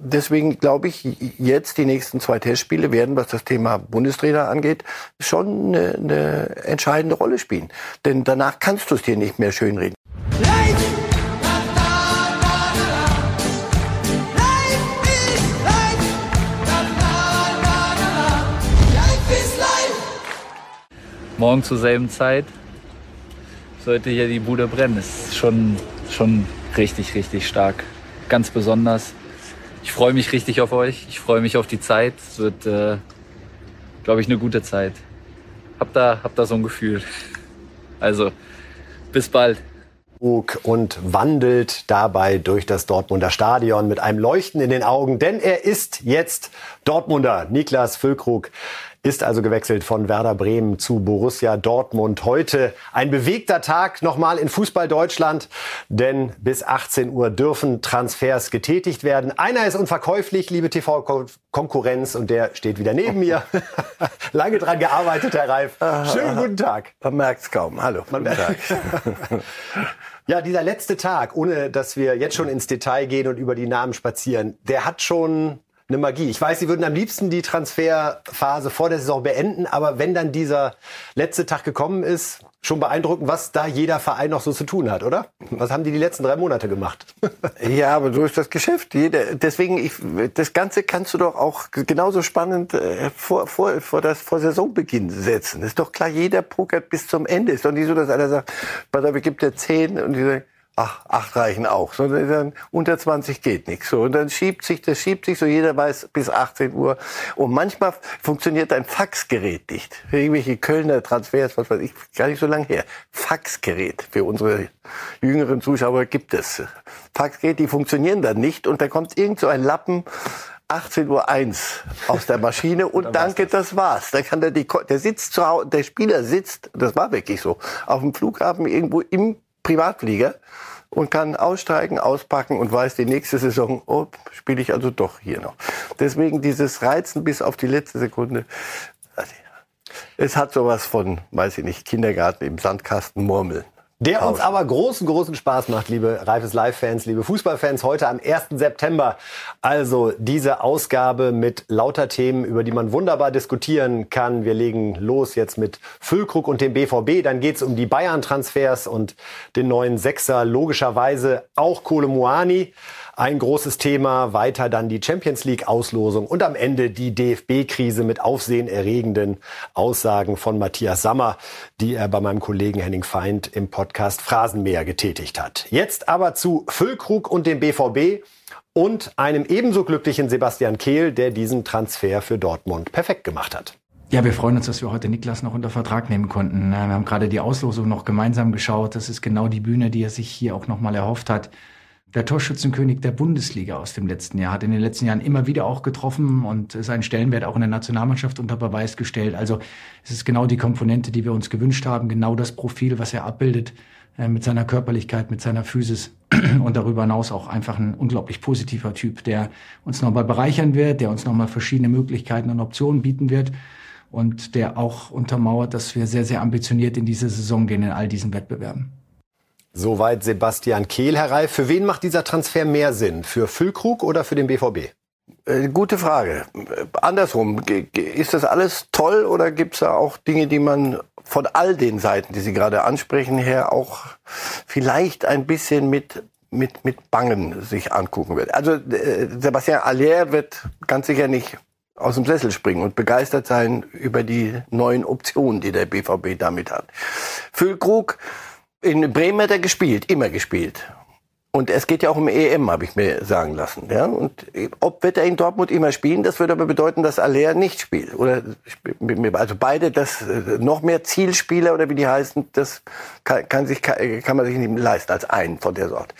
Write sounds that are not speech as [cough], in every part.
deswegen glaube ich, jetzt die nächsten zwei Testspiele werden, was das Thema Bundestrainer angeht, schon eine, eine entscheidende Rolle spielen. Denn danach kannst du es dir nicht mehr schönreden. Morgen zur selben Zeit sollte hier die Bude brennen. Das ist schon, schon richtig, richtig stark. Ganz besonders ich freue mich richtig auf euch. Ich freue mich auf die Zeit. Es wird, äh, glaube ich, eine gute Zeit. Hab da, hab da so ein Gefühl. Also, bis bald. Und wandelt dabei durch das Dortmunder Stadion mit einem Leuchten in den Augen, denn er ist jetzt Dortmunder. Niklas Füllkrug ist also gewechselt von Werder Bremen zu Borussia Dortmund. Heute ein bewegter Tag nochmal in Fußball Deutschland, denn bis 18 Uhr dürfen Transfers getätigt werden. Einer ist unverkäuflich, liebe TV-Konkurrenz, und der steht wieder neben mir. [laughs] Lange dran gearbeitet, Herr Reif. Schönen guten Tag. Man merkt es kaum. Hallo. Man merkt Ja, dieser letzte Tag, ohne dass wir jetzt schon ins Detail gehen und über die Namen spazieren, der hat schon eine Magie. Ich weiß, Sie würden am liebsten die Transferphase vor der Saison beenden, aber wenn dann dieser letzte Tag gekommen ist, schon beeindruckend, was da jeder Verein noch so zu tun hat, oder? Was haben die die letzten drei Monate gemacht? [laughs] ja, aber so ist das Geschäft. Jeder, deswegen, ich, das Ganze kannst du doch auch genauso spannend äh, vor, vor, vor, das, vor Saisonbeginn setzen. Ist doch klar, jeder pokert bis zum Ende. Ist doch nicht so, dass einer sagt, pass auf, ich gebe dir zehn und die sagen, ach, acht reichen auch. So, dann unter 20 geht nichts. So, und dann schiebt sich, das schiebt sich so, jeder weiß bis 18 Uhr. Und manchmal funktioniert ein Faxgerät nicht. Irgendwelche Kölner Transfers, was weiß ich, gar nicht so lange her. Faxgerät für unsere jüngeren Zuschauer gibt es. Faxgerät, die funktionieren dann nicht und da kommt irgend so ein Lappen 18.01 Uhr aus der Maschine [laughs] und danke, das. das war's. Da kann der, die, der sitzt zu Hause, der Spieler sitzt, das war wirklich so, auf dem Flughafen irgendwo im Privatflieger und kann aussteigen, auspacken und weiß die nächste Saison, oh, spiele ich also doch hier noch. Deswegen dieses Reizen bis auf die letzte Sekunde. Es hat sowas von, weiß ich nicht, Kindergarten im Sandkasten murmeln. Der uns aber großen, großen Spaß macht, liebe Reifes Live-Fans, liebe Fußballfans, heute am 1. September. Also diese Ausgabe mit lauter Themen, über die man wunderbar diskutieren kann. Wir legen los jetzt mit Füllkrug und dem BVB. Dann geht's um die Bayern-Transfers und den neuen Sechser. Logischerweise auch Kole Muani. Ein großes Thema, weiter dann die Champions League Auslosung und am Ende die DFB-Krise mit aufsehenerregenden Aussagen von Matthias Sammer, die er bei meinem Kollegen Henning Feind im Podcast Phrasenmäher getätigt hat. Jetzt aber zu Füllkrug und dem BVB und einem ebenso glücklichen Sebastian Kehl, der diesen Transfer für Dortmund perfekt gemacht hat. Ja, wir freuen uns, dass wir heute Niklas noch unter Vertrag nehmen konnten. Wir haben gerade die Auslosung noch gemeinsam geschaut. Das ist genau die Bühne, die er sich hier auch nochmal erhofft hat der Torschützenkönig der Bundesliga aus dem letzten Jahr, hat in den letzten Jahren immer wieder auch getroffen und seinen Stellenwert auch in der Nationalmannschaft unter Beweis gestellt. Also es ist genau die Komponente, die wir uns gewünscht haben, genau das Profil, was er abbildet äh, mit seiner Körperlichkeit, mit seiner Physis [clears throat] und darüber hinaus auch einfach ein unglaublich positiver Typ, der uns nochmal bereichern wird, der uns nochmal verschiedene Möglichkeiten und Optionen bieten wird und der auch untermauert, dass wir sehr, sehr ambitioniert in diese Saison gehen in all diesen Wettbewerben. Soweit Sebastian Kehl, Herr Reif. Für wen macht dieser Transfer mehr Sinn? Für Füllkrug oder für den BVB? Äh, gute Frage. Andersrum, ist das alles toll oder gibt es da auch Dinge, die man von all den Seiten, die Sie gerade ansprechen, her auch vielleicht ein bisschen mit mit mit Bangen sich angucken wird? Also äh, Sebastian Aller wird ganz sicher nicht aus dem Sessel springen und begeistert sein über die neuen Optionen, die der BVB damit hat. Füllkrug in Bremen hat er gespielt, immer gespielt. Und es geht ja auch um EM, habe ich mir sagen lassen. Ja? Und ob wird er in Dortmund immer spielen, das würde aber bedeuten, dass Aller nicht spielt. Oder also beide, das äh, noch mehr Zielspieler oder wie die heißen, das kann, kann sich kann man sich nicht leisten als einen von der Sorte.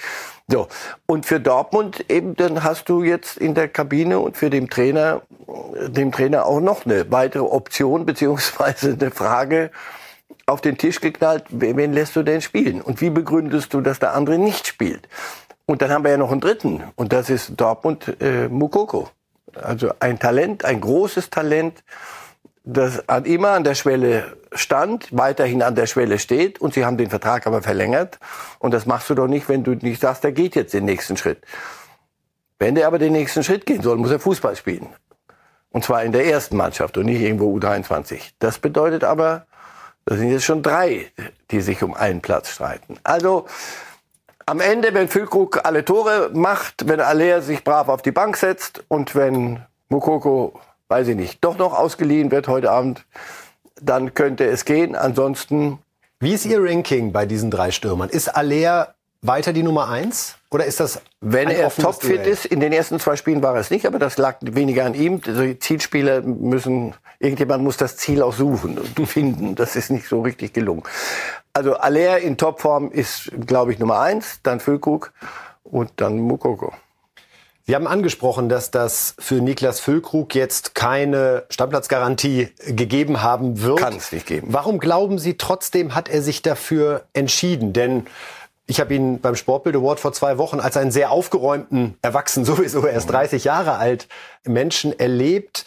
So und für Dortmund eben, dann hast du jetzt in der Kabine und für den Trainer, dem Trainer auch noch eine weitere Option beziehungsweise eine Frage auf den Tisch geknallt, wen lässt du denn spielen? Und wie begründest du, dass der andere nicht spielt? Und dann haben wir ja noch einen dritten, und das ist Dortmund äh, Mukoko. Also ein Talent, ein großes Talent, das immer an der Schwelle stand, weiterhin an der Schwelle steht, und sie haben den Vertrag aber verlängert. Und das machst du doch nicht, wenn du nicht sagst, der geht jetzt den nächsten Schritt. Wenn der aber den nächsten Schritt gehen soll, muss er Fußball spielen. Und zwar in der ersten Mannschaft und nicht irgendwo U23. Das bedeutet aber, das sind jetzt schon drei, die sich um einen Platz streiten. Also am Ende, wenn Füllkrug alle Tore macht, wenn Aller sich brav auf die Bank setzt und wenn Mukoko, weiß ich nicht, doch noch ausgeliehen wird heute Abend, dann könnte es gehen. Ansonsten. Wie ist Ihr Ranking bei diesen drei Stürmern? Ist Aller weiter die Nummer eins? Oder ist das Wenn er topfit ist, in den ersten zwei Spielen war er es nicht, aber das lag weniger an ihm. Also die Zielspieler müssen, irgendjemand muss das Ziel auch suchen und [laughs] finden. Das ist nicht so richtig gelungen. Also Aller in Topform ist, glaube ich, Nummer eins, dann Füllkrug und dann Mukoko. Sie haben angesprochen, dass das für Niklas Füllkrug jetzt keine Stammplatzgarantie gegeben haben wird. Kann es nicht geben. Warum glauben Sie trotzdem, hat er sich dafür entschieden? Denn ich habe ihn beim Sportbild Award vor zwei Wochen als einen sehr aufgeräumten, erwachsen [laughs] sowieso erst 30 Jahre alt Menschen erlebt.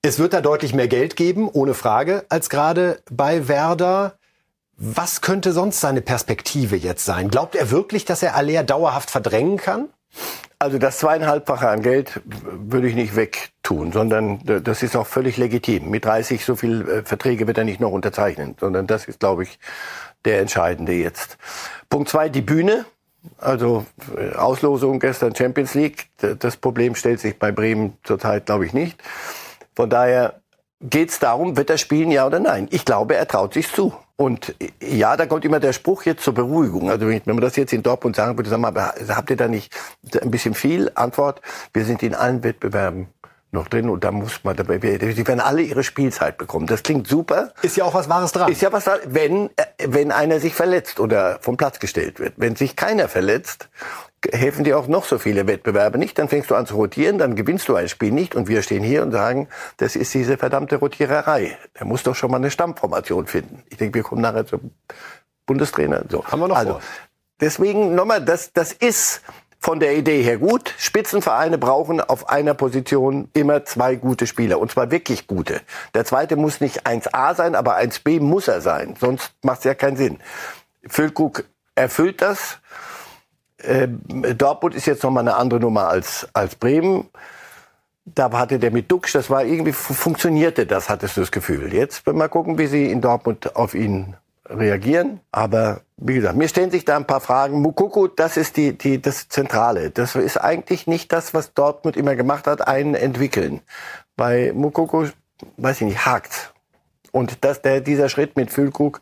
Es wird da deutlich mehr Geld geben, ohne Frage, als gerade bei Werder. Was könnte sonst seine Perspektive jetzt sein? Glaubt er wirklich, dass er Aller dauerhaft verdrängen kann? Also das zweieinhalbfache an Geld würde ich nicht wegtun, sondern das ist auch völlig legitim. Mit 30 so viel äh, Verträge wird er nicht noch unterzeichnen, sondern das ist, glaube ich, der entscheidende jetzt. Punkt zwei, die Bühne. Also äh, Auslosung gestern Champions League. Das Problem stellt sich bei Bremen zurzeit, glaube ich, nicht. Von daher geht es darum, wird er spielen, ja oder nein. Ich glaube, er traut sich zu. Und ja, da kommt immer der Spruch jetzt zur Beruhigung. Also wenn man das jetzt in Dortmund sagen würde, sag mal, habt ihr da nicht ein bisschen viel? Antwort, wir sind in allen Wettbewerben noch drin und da muss man dabei, die werden alle ihre Spielzeit bekommen. Das klingt super. Ist ja auch was Wahres dran. Ist ja was dran, wenn, äh, wenn einer sich verletzt oder vom Platz gestellt wird. Wenn sich keiner verletzt, helfen dir auch noch so viele Wettbewerbe nicht. Dann fängst du an zu rotieren, dann gewinnst du ein Spiel nicht und wir stehen hier und sagen, das ist diese verdammte Rotiererei. Der muss doch schon mal eine Stammformation finden. Ich denke, wir kommen nachher zum Bundestrainer. So. Haben wir noch also, vor. Deswegen nochmal, das, das ist von der Idee her gut. Spitzenvereine brauchen auf einer Position immer zwei gute Spieler. Und zwar wirklich gute. Der zweite muss nicht 1a sein, aber 1b muss er sein. Sonst macht es ja keinen Sinn. Füllkrug erfüllt das. Äh, Dortmund ist jetzt nochmal eine andere Nummer als, als Bremen. Da hatte der mit Duxch, das war irgendwie, funktionierte das, hattest du das Gefühl. Jetzt mal gucken, wie sie in Dortmund auf ihn reagieren. Aber wie gesagt, mir stellen sich da ein paar Fragen. Mukoko, das ist die, die, das Zentrale. Das ist eigentlich nicht das, was Dortmund immer gemacht hat, einen entwickeln. Bei Mukoko, weiß ich nicht, hakt. Und das, der, dieser Schritt mit Füllkrug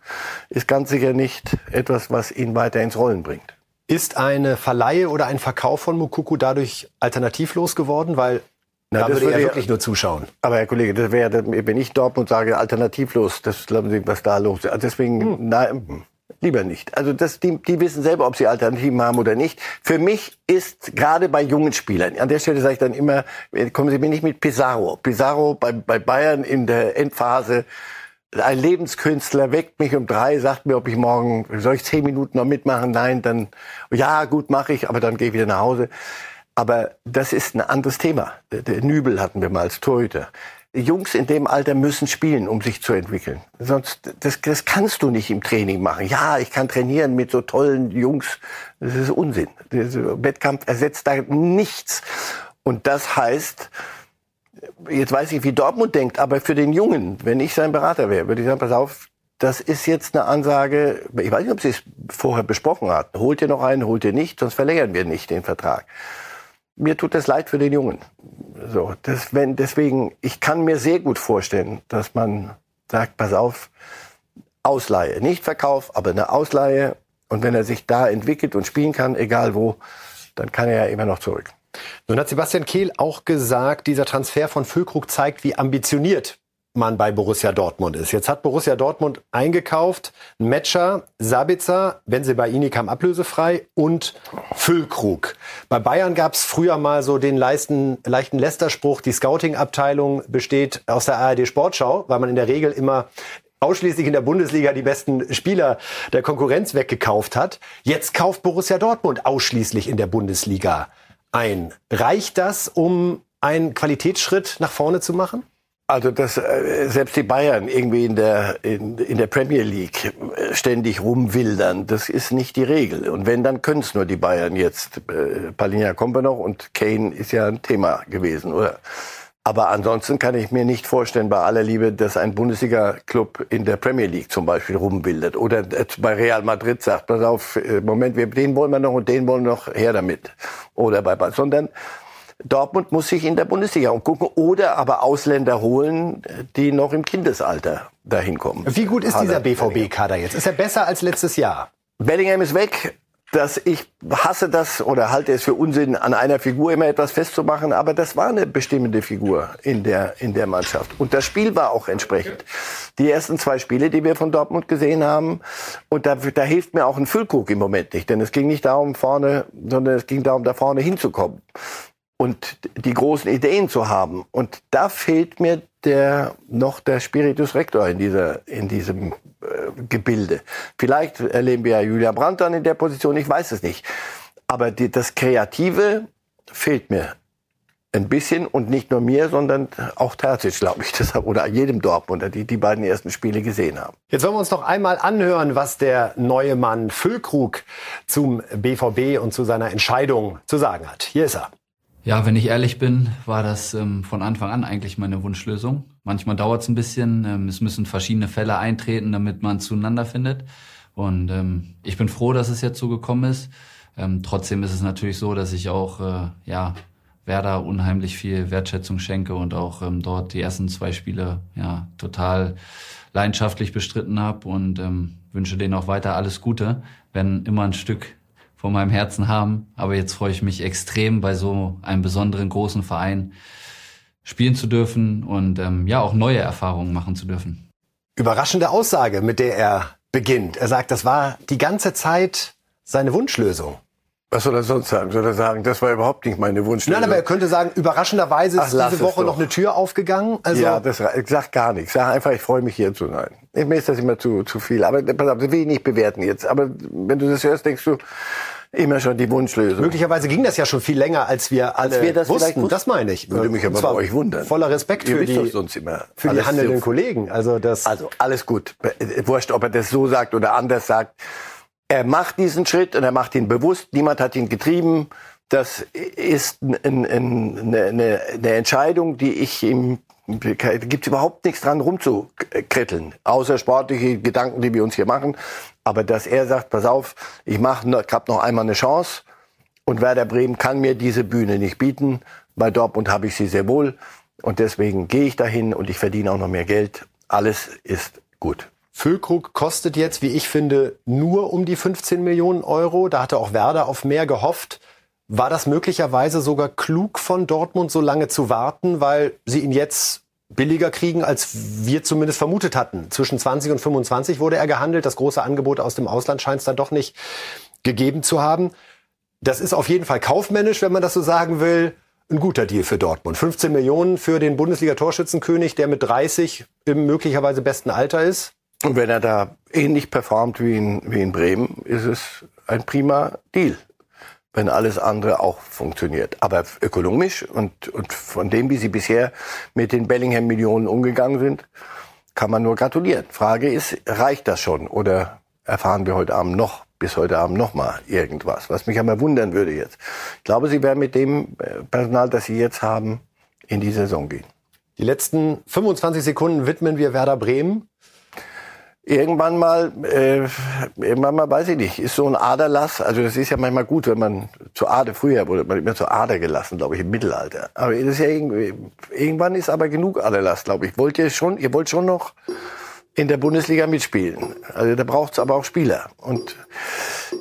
ist ganz sicher nicht etwas, was ihn weiter ins Rollen bringt. Ist eine Verleihe oder ein Verkauf von Mukoko dadurch alternativlos geworden? Weil Na, da das würde er ja- wirklich nur zuschauen. Aber Herr Kollege, das wäre, wenn ich Dortmund sage, alternativlos, das glauben Sie, was da los ist. Also Deswegen, nein, hm, lieber nicht. Also das, die, die wissen selber, ob sie Alternativen haben oder nicht. Für mich ist gerade bei jungen Spielern, an der Stelle sage ich dann immer, kommen Sie mir nicht mit Pizarro. Pizarro bei, bei Bayern in der Endphase, ein Lebenskünstler weckt mich um drei, sagt mir, ob ich morgen, soll ich zehn Minuten noch mitmachen? Nein, dann, ja, gut, mache ich, aber dann gehe ich wieder nach Hause. Aber das ist ein anderes Thema. Der, Nübel hatten wir mal als Torhüter. Jungs in dem Alter müssen spielen, um sich zu entwickeln. Sonst, das, das kannst du nicht im Training machen. Ja, ich kann trainieren mit so tollen Jungs. Das ist Unsinn. Der Wettkampf ersetzt da nichts. Und das heißt, jetzt weiß ich, wie Dortmund denkt, aber für den Jungen, wenn ich sein Berater wäre, würde ich sagen, pass auf, das ist jetzt eine Ansage, ich weiß nicht, ob Sie es vorher besprochen hatten. Holt ihr noch einen, holt ihr nicht, sonst verlängern wir nicht den Vertrag. Mir tut das leid für den Jungen. So, das, wenn, deswegen, ich kann mir sehr gut vorstellen, dass man sagt, pass auf, Ausleihe, nicht Verkauf, aber eine Ausleihe. Und wenn er sich da entwickelt und spielen kann, egal wo, dann kann er ja immer noch zurück. Nun hat Sebastian Kehl auch gesagt, dieser Transfer von Füllkrug zeigt, wie ambitioniert man bei Borussia Dortmund ist. Jetzt hat Borussia Dortmund eingekauft, Metscher, Sabitzer, Benzebaini kam ablösefrei und Füllkrug. Bei Bayern gab es früher mal so den leichten, leichten Lästerspruch, die Scouting-Abteilung besteht aus der ARD Sportschau, weil man in der Regel immer ausschließlich in der Bundesliga die besten Spieler der Konkurrenz weggekauft hat. Jetzt kauft Borussia Dortmund ausschließlich in der Bundesliga ein. Reicht das, um einen Qualitätsschritt nach vorne zu machen? Also dass äh, selbst die Bayern irgendwie in der in, in der Premier League äh, ständig rumwildern, das ist nicht die Regel. Und wenn, dann können es nur die Bayern jetzt. Äh, Palinja kommt noch und Kane ist ja ein Thema gewesen, oder? Aber ansonsten kann ich mir nicht vorstellen, bei aller Liebe, dass ein Bundesliga-Club in der Premier League zum Beispiel rumbildet oder bei Real Madrid sagt, pass auf, äh, Moment, wir, den wollen wir noch und den wollen wir noch her damit. Oder bei, sondern Dortmund muss sich in der Bundesliga umgucken oder aber Ausländer holen, die noch im Kindesalter dahin kommen. Wie gut ist dieser BVB-Kader jetzt? Ist er besser als letztes Jahr? Bellingham ist weg. dass ich hasse das oder halte es für Unsinn, an einer Figur immer etwas festzumachen, aber das war eine bestimmende Figur in der, in der Mannschaft. Und das Spiel war auch entsprechend. Die ersten zwei Spiele, die wir von Dortmund gesehen haben, und da, da hilft mir auch ein Füllkrug im Moment nicht, denn es ging nicht darum, vorne, sondern es ging darum, da vorne hinzukommen und die großen Ideen zu haben. Und da fehlt mir der noch der Spiritus Rector in dieser in diesem äh, Gebilde. Vielleicht erleben wir ja Julian Brandt dann in der Position, ich weiß es nicht. Aber die, das Kreative fehlt mir ein bisschen und nicht nur mir, sondern auch Terzic, glaube ich, [laughs] deshalb, oder jedem Dortmunder, die die beiden ersten Spiele gesehen haben. Jetzt wollen wir uns noch einmal anhören, was der neue Mann Füllkrug zum BVB und zu seiner Entscheidung zu sagen hat. Hier ist er. Ja, wenn ich ehrlich bin, war das ähm, von Anfang an eigentlich meine Wunschlösung. Manchmal dauert es ein bisschen, ähm, es müssen verschiedene Fälle eintreten, damit man zueinander findet. Und ähm, ich bin froh, dass es jetzt so gekommen ist. Ähm, trotzdem ist es natürlich so, dass ich auch äh, ja Werder unheimlich viel Wertschätzung schenke und auch ähm, dort die ersten zwei Spiele ja total leidenschaftlich bestritten habe und ähm, wünsche denen auch weiter alles Gute, wenn immer ein Stück von meinem Herzen haben. Aber jetzt freue ich mich extrem, bei so einem besonderen großen Verein spielen zu dürfen und ähm, ja auch neue Erfahrungen machen zu dürfen. Überraschende Aussage, mit der er beginnt. Er sagt, das war die ganze Zeit seine Wunschlösung. Was soll er sonst sagen? Soll er sagen, das war überhaupt nicht meine Wunschlösung? Nein, aber er könnte sagen, überraschenderweise ist Ach, diese Woche noch eine Tür aufgegangen. Also ja, das sagt gar nichts. Sag einfach, ich freue mich hier zu sein. Mir ist das immer zu, zu viel. Aber pass auf, das will ich nicht bewerten jetzt. Aber wenn du das hörst, denkst du, immer schon die Wunschlösung. Möglicherweise ging das ja schon viel länger, als wir alle als wir das wussten. Das meine ich. Würde mich aber bei euch wundern. Voller Respekt für die, sonst immer für die handelnden so Kollegen. Also, das also alles gut. Wurscht, ob er das so sagt oder anders sagt. Er macht diesen Schritt und er macht ihn bewusst. Niemand hat ihn getrieben. Das ist ein, ein, eine, eine Entscheidung, die ich ihm gibt überhaupt nichts dran rumzukritteln, außer sportliche Gedanken, die wir uns hier machen. Aber dass er sagt, pass auf, ich mache, ich habe noch einmal eine Chance und Werder Bremen kann mir diese Bühne nicht bieten. Bei Dortmund habe ich sie sehr wohl und deswegen gehe ich dahin und ich verdiene auch noch mehr Geld. Alles ist gut. Füllkrug kostet jetzt, wie ich finde, nur um die 15 Millionen Euro. Da hatte auch Werder auf mehr gehofft. War das möglicherweise sogar klug von Dortmund, so lange zu warten, weil sie ihn jetzt billiger kriegen, als wir zumindest vermutet hatten? Zwischen 20 und 25 wurde er gehandelt. Das große Angebot aus dem Ausland scheint es dann doch nicht gegeben zu haben. Das ist auf jeden Fall kaufmännisch, wenn man das so sagen will, ein guter Deal für Dortmund. 15 Millionen für den Bundesliga-Torschützenkönig, der mit 30 im möglicherweise besten Alter ist. Und wenn er da ähnlich performt wie in, wie in Bremen, ist es ein prima Deal wenn alles andere auch funktioniert. Aber ökonomisch und, und von dem, wie sie bisher mit den Bellingham-Millionen umgegangen sind, kann man nur gratulieren. Frage ist, reicht das schon oder erfahren wir heute Abend noch, bis heute Abend noch mal irgendwas? Was mich aber wundern würde jetzt. Ich glaube, sie werden mit dem äh, Personal, das sie jetzt haben, in die Saison gehen. Die letzten 25 Sekunden widmen wir Werder Bremen irgendwann mal, äh, irgendwann mal, weiß ich nicht, ist so ein Aderlass. Also das ist ja manchmal gut, wenn man zur Ader, früher wurde man immer zur Ader gelassen, glaube ich, im Mittelalter. Aber ist ja irgendwann ist aber genug Aderlass, glaube ich. Wollt ihr schon, ihr wollt schon noch in der Bundesliga mitspielen. Also da braucht es aber auch Spieler. Und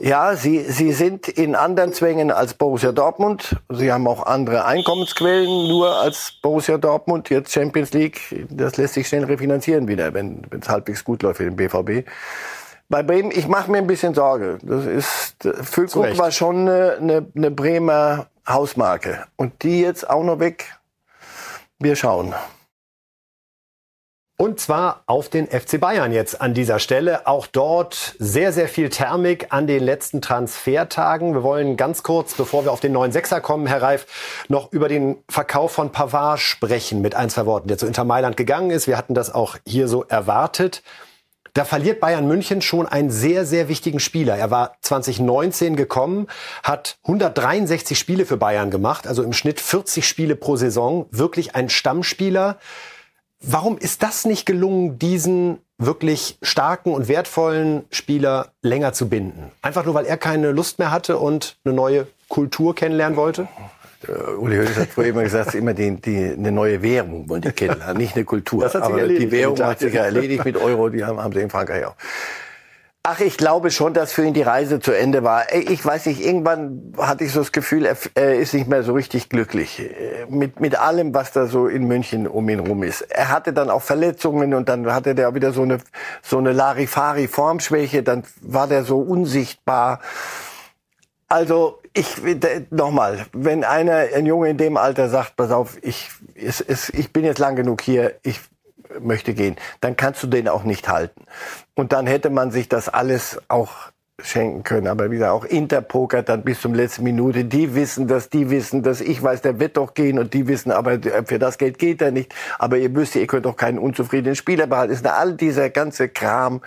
ja, sie, sie sind in anderen Zwängen als Borussia Dortmund. Sie haben auch andere Einkommensquellen nur als Borussia Dortmund. Jetzt Champions League, das lässt sich schnell refinanzieren wieder, wenn es halbwegs gut läuft für den BVB. Bei Bremen, ich mache mir ein bisschen Sorge. Das ist, Füllkrug war schon eine, eine, eine Bremer Hausmarke. Und die jetzt auch noch weg. Wir schauen. Und zwar auf den FC Bayern jetzt an dieser Stelle. Auch dort sehr, sehr viel Thermik an den letzten Transfertagen. Wir wollen ganz kurz, bevor wir auf den neuen Sechser kommen, Herr Reif, noch über den Verkauf von Pavard sprechen mit ein, zwei Worten, der zu Inter Mailand gegangen ist. Wir hatten das auch hier so erwartet. Da verliert Bayern München schon einen sehr, sehr wichtigen Spieler. Er war 2019 gekommen, hat 163 Spiele für Bayern gemacht, also im Schnitt 40 Spiele pro Saison. Wirklich ein Stammspieler. Warum ist das nicht gelungen, diesen wirklich starken und wertvollen Spieler länger zu binden? Einfach nur, weil er keine Lust mehr hatte und eine neue Kultur kennenlernen wollte? Äh, Uli Hoeneß hat früher immer gesagt, immer die, die, eine neue Währung wollen die kennenlernen, nicht eine Kultur. Das hat sich Aber erledigt, die Währung hat sich ja erledigt mit Euro, die haben, haben sie in Frankreich auch. Ach, ich glaube schon, dass für ihn die Reise zu Ende war. Ich weiß nicht, irgendwann hatte ich so das Gefühl, er, er ist nicht mehr so richtig glücklich äh, mit, mit allem, was da so in München um ihn rum ist. Er hatte dann auch Verletzungen und dann hatte der wieder so eine, so eine Larifari-Formschwäche, dann war der so unsichtbar. Also ich nochmal, wenn einer, ein Junge in dem Alter sagt, pass auf, ich, es, es, ich bin jetzt lang genug hier, ich möchte gehen, dann kannst du den auch nicht halten. Und dann hätte man sich das alles auch schenken können. Aber wieder auch Interpoker dann bis zum letzten Minute. Die wissen das, die wissen das. Ich weiß, der wird doch gehen und die wissen, aber für das Geld geht er nicht. Aber ihr müsst, ihr könnt doch keinen unzufriedenen Spieler behalten. Ist all dieser ganze Kram.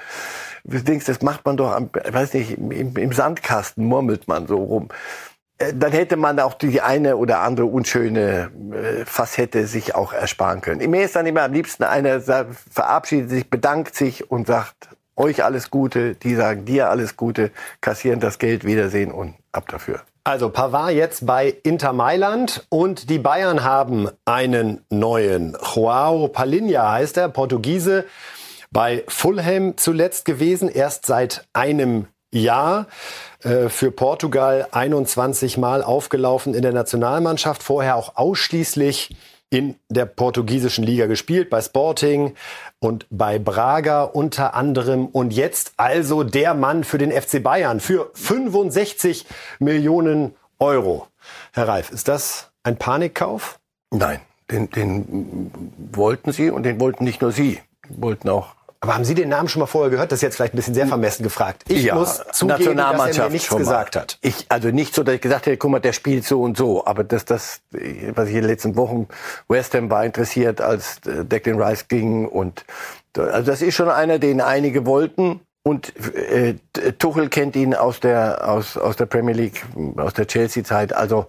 Denkst, das macht man doch am, weiß nicht, im, im Sandkasten murmelt man so rum dann hätte man auch die eine oder andere unschöne äh, Facette sich auch ersparen können. Mir ist dann immer am liebsten einer verabschiedet sich, bedankt sich und sagt euch alles Gute, die sagen dir alles Gute, kassieren das Geld, Wiedersehen und ab dafür. Also Pavard jetzt bei Inter Mailand und die Bayern haben einen neuen. Joao Palinha heißt er, Portugiese, bei Fulham zuletzt gewesen, erst seit einem Jahr äh, für Portugal 21 Mal aufgelaufen in der Nationalmannschaft, vorher auch ausschließlich in der portugiesischen Liga gespielt, bei Sporting und bei Braga unter anderem. Und jetzt also der Mann für den FC Bayern für 65 Millionen Euro. Herr Reif, ist das ein Panikkauf? Nein, den, den wollten sie und den wollten nicht nur sie, wollten auch Aber haben Sie den Namen schon mal vorher gehört? Das ist jetzt vielleicht ein bisschen sehr vermessen gefragt. Ich muss zugeben, dass er mir nichts gesagt hat. Ich, also nicht so, dass ich gesagt hätte, guck mal, der spielt so und so. Aber das, das, was ich in den letzten Wochen, West Ham war interessiert, als äh, Declan Rice ging. Und also das ist schon einer, den einige wollten. Und äh, Tuchel kennt ihn aus der, aus, aus der Premier League, aus der Chelsea-Zeit. Also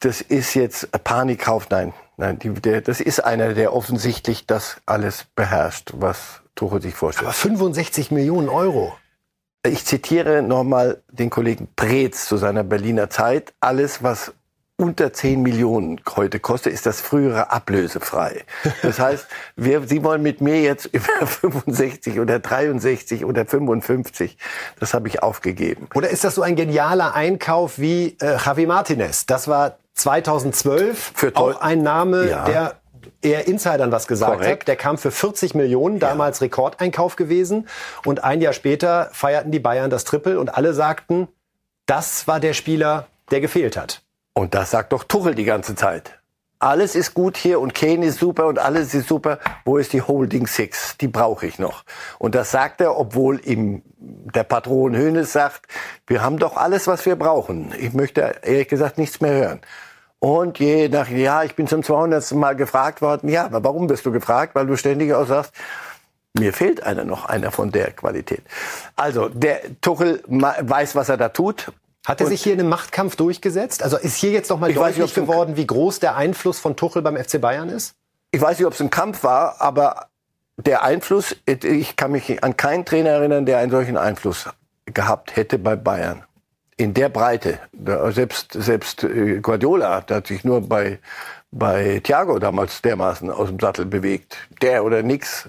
das ist jetzt Panikkauf. Nein, nein, die, der, das ist einer, der offensichtlich das alles beherrscht, was Tuchel sich vorstellt. Aber 65 Millionen Euro. Ich zitiere nochmal den Kollegen Preetz zu seiner Berliner Zeit. Alles, was unter 10 Millionen heute kostet, ist das frühere ablösefrei. Das heißt, wir, Sie wollen mit mir jetzt über [laughs] 65 oder 63 oder 55. Das habe ich aufgegeben. Oder ist das so ein genialer Einkauf wie äh, Javi Martinez? Das war 2012 Für auch ein Name, Ja. der eher Insidern was gesagt Korrekt. hat. Der kam für 40 Millionen, damals Rekordeinkauf gewesen. Und ein Jahr später feierten die Bayern das Triple und alle sagten, das war der Spieler, der gefehlt hat. Und das sagt doch Tuchel die ganze Zeit. Alles ist gut hier und Kane ist super und alles ist super. Wo ist die Holding Six? Die brauche ich noch. Und das sagt er, obwohl ihm der Patron Hönes sagt, wir haben doch alles, was wir brauchen. Ich möchte ehrlich gesagt nichts mehr hören. Und je nach, ja, ich bin zum 200. Mal gefragt worden. Ja, aber warum bist du gefragt? Weil du ständig auch sagst, mir fehlt einer noch, einer von der Qualität. Also, der Tuchel weiß, was er da tut. Hat er sich hier in einem Machtkampf durchgeist? Also ist hier jetzt nochmal nicht, deutlich ein- geworden, wie groß der Einfluss von Tuchel beim FC Bayern ist? ich weiß nicht, ob es ein Kampf war, aber der Einfluss, ich kann mich an keinen Trainer erinnern, der einen solchen Einfluss gehabt hätte bei Bayern. In der Breite. Selbst, selbst äh, Guardiola, der hat sich nur bei, bei Thiago damals dermaßen aus dem Sattel bewegt. Der oder nix.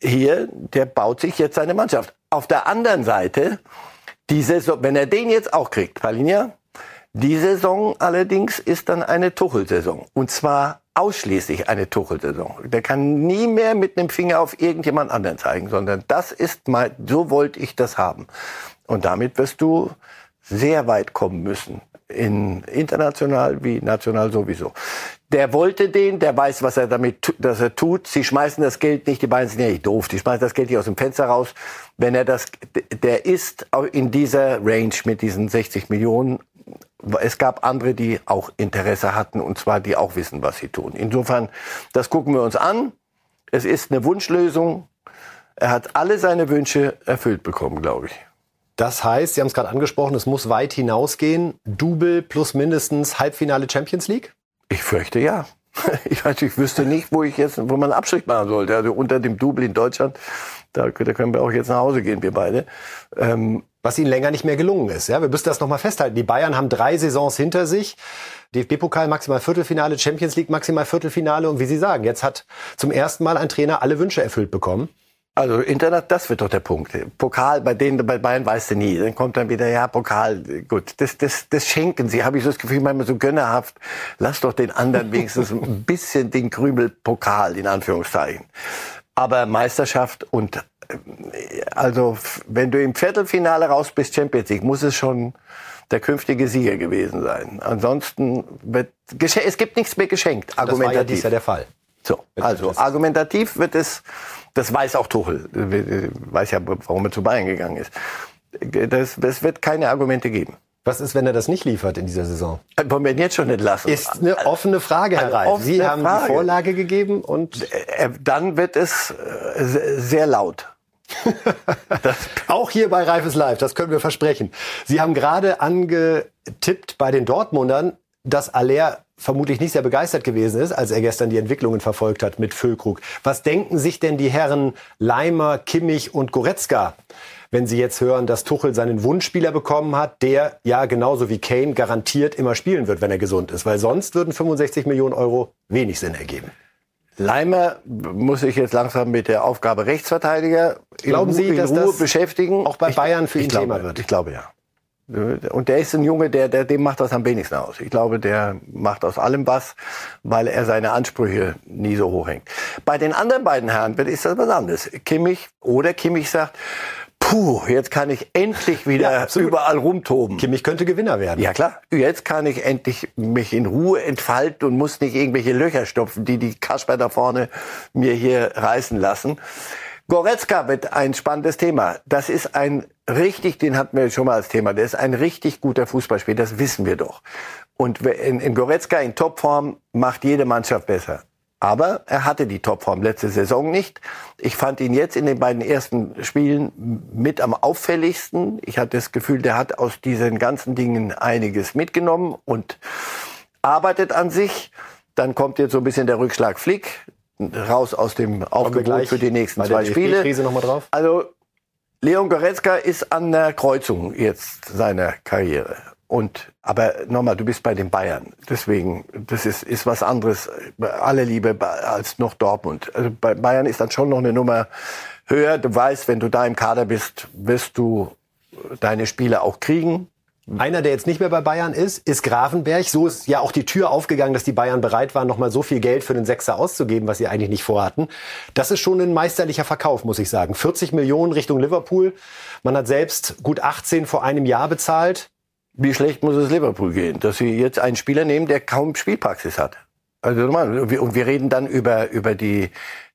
Hier, der baut sich jetzt seine Mannschaft. Auf der anderen Seite, die Saison, wenn er den jetzt auch kriegt, Palinja, die Saison allerdings ist dann eine Tuchel-Saison. Und zwar ausschließlich eine Tuchel-Saison. Der kann nie mehr mit einem Finger auf irgendjemand anderen zeigen, sondern das ist mal, so wollte ich das haben. Und damit wirst du sehr weit kommen müssen. In international wie national sowieso. der wollte den, der weiß, was er damit dass er tut. Sie schmeißen das Geld nicht, die beiden sind ja nicht doof, die schmeißen das Geld nicht aus dem Fenster raus. Wenn er das, der ist in dieser Range mit diesen 60 Millionen. Es gab andere, die auch Interesse hatten, und zwar die auch wissen, was sie tun. Insofern, das gucken wir uns an. Es ist eine Wunschlösung. Er hat alle seine Wünsche erfüllt bekommen, glaube ich. Das heißt, Sie haben es gerade angesprochen, es muss weit hinausgehen. Double plus mindestens Halbfinale Champions League? Ich fürchte ja. [laughs] Ich, weiß, ich wüsste nicht, wo ich jetzt, wo man einen Abstrich machen sollte. Also unter dem Double in Deutschland, da, da können wir auch jetzt nach Hause gehen, wir beide. Ähm, was ihnen länger nicht mehr gelungen ist. Ja, wir müssen das nochmal festhalten. Die Bayern haben drei Saisons hinter sich. DFB-Pokal maximal Viertelfinale, Champions League maximal Viertelfinale. Und wie Sie sagen, jetzt hat zum ersten Mal ein Trainer alle Wünsche erfüllt bekommen. Also Internet, das wird doch der Punkt. Pokal, bei denen, bei Bayern weißt du nie. Dann kommt dann wieder, ja, Pokal, gut, das, das, das schenken sie. Habe ich so das Gefühl, manchmal so gönnerhaft. Lass doch den anderen wenigstens ein [laughs] bisschen den Krümel Pokal, in Anführungszeichen. Aber Meisterschaft und, äh, also, wenn du im Viertelfinale raus bist, Champions League, muss es schon der künftige Sieger gewesen sein. Ansonsten wird, es gibt nichts mehr geschenkt, argumentativ. Das war ja dies Jahr der Fall. So, also argumentativ wird es, das weiß auch Tuchel, weiß ja, warum er zu Bayern gegangen ist. Das, es wird keine Argumente geben. Was ist, wenn er das nicht liefert in dieser Saison? Wollen wir ihn jetzt schon entlassen? Ist eine offene Frage, Herr Reif. Sie haben Frage. die Vorlage gegeben und... Äh, dann wird es äh, sehr laut. [laughs] auch hier bei Reifes Live, das können wir versprechen. Sie haben gerade angetippt bei den Dortmundern, dass Aller vermutlich nicht sehr begeistert gewesen ist, als er gestern die Entwicklungen verfolgt hat mit Füllkrug. Was denken sich denn die Herren Leimer, Kimmich und Goretzka, wenn sie jetzt hören, dass Tuchel seinen Wunschspieler bekommen hat, der ja genauso wie Kane garantiert immer spielen wird, wenn er gesund ist? Weil sonst würden 65 Millionen Euro wenig Sinn ergeben. Leimer muss sich jetzt langsam mit der Aufgabe Rechtsverteidiger Glauben in, Sie, in dass Ruhe das beschäftigen. Auch bei Bayern für ihn Thema wird? Ich glaube ja. Und der ist ein Junge, der, der, dem macht das am wenigsten aus. Ich glaube, der macht aus allem was, weil er seine Ansprüche nie so hoch hängt. Bei den anderen beiden Herren ist das was anderes. Kimmich oder Kimmich sagt, puh, jetzt kann ich endlich wieder ja, überall rumtoben. Kimmich könnte Gewinner werden. Ja klar, jetzt kann ich endlich mich in Ruhe entfalten und muss nicht irgendwelche Löcher stopfen, die die Kasper da vorne mir hier reißen lassen. Goretzka wird ein spannendes Thema. Das ist ein richtig, den hatten wir schon mal als Thema, der ist ein richtig guter Fußballspieler, das wissen wir doch. Und in, in Goretzka in Topform macht jede Mannschaft besser. Aber er hatte die Topform letzte Saison nicht. Ich fand ihn jetzt in den beiden ersten Spielen mit am auffälligsten. Ich hatte das Gefühl, der hat aus diesen ganzen Dingen einiges mitgenommen und arbeitet an sich. Dann kommt jetzt so ein bisschen der Rückschlag Flick raus aus dem Aufgebot für die nächsten zwei Spiele. Also Leon Goretzka ist an der Kreuzung jetzt seiner Karriere. Und, aber nochmal, du bist bei den Bayern. Deswegen, das ist, ist was anderes, alle Liebe als noch Dortmund. Also bei Bayern ist dann schon noch eine Nummer höher. Du weißt, wenn du da im Kader bist, wirst du deine Spiele auch kriegen. Einer, der jetzt nicht mehr bei Bayern ist, ist Grafenberg. So ist ja auch die Tür aufgegangen, dass die Bayern bereit waren, nochmal so viel Geld für den Sechser auszugeben, was sie eigentlich nicht vorhatten. Das ist schon ein meisterlicher Verkauf, muss ich sagen. 40 Millionen Richtung Liverpool. Man hat selbst gut 18 vor einem Jahr bezahlt. Wie schlecht muss es Liverpool gehen, dass sie jetzt einen Spieler nehmen, der kaum Spielpraxis hat? Also und wir reden dann über über die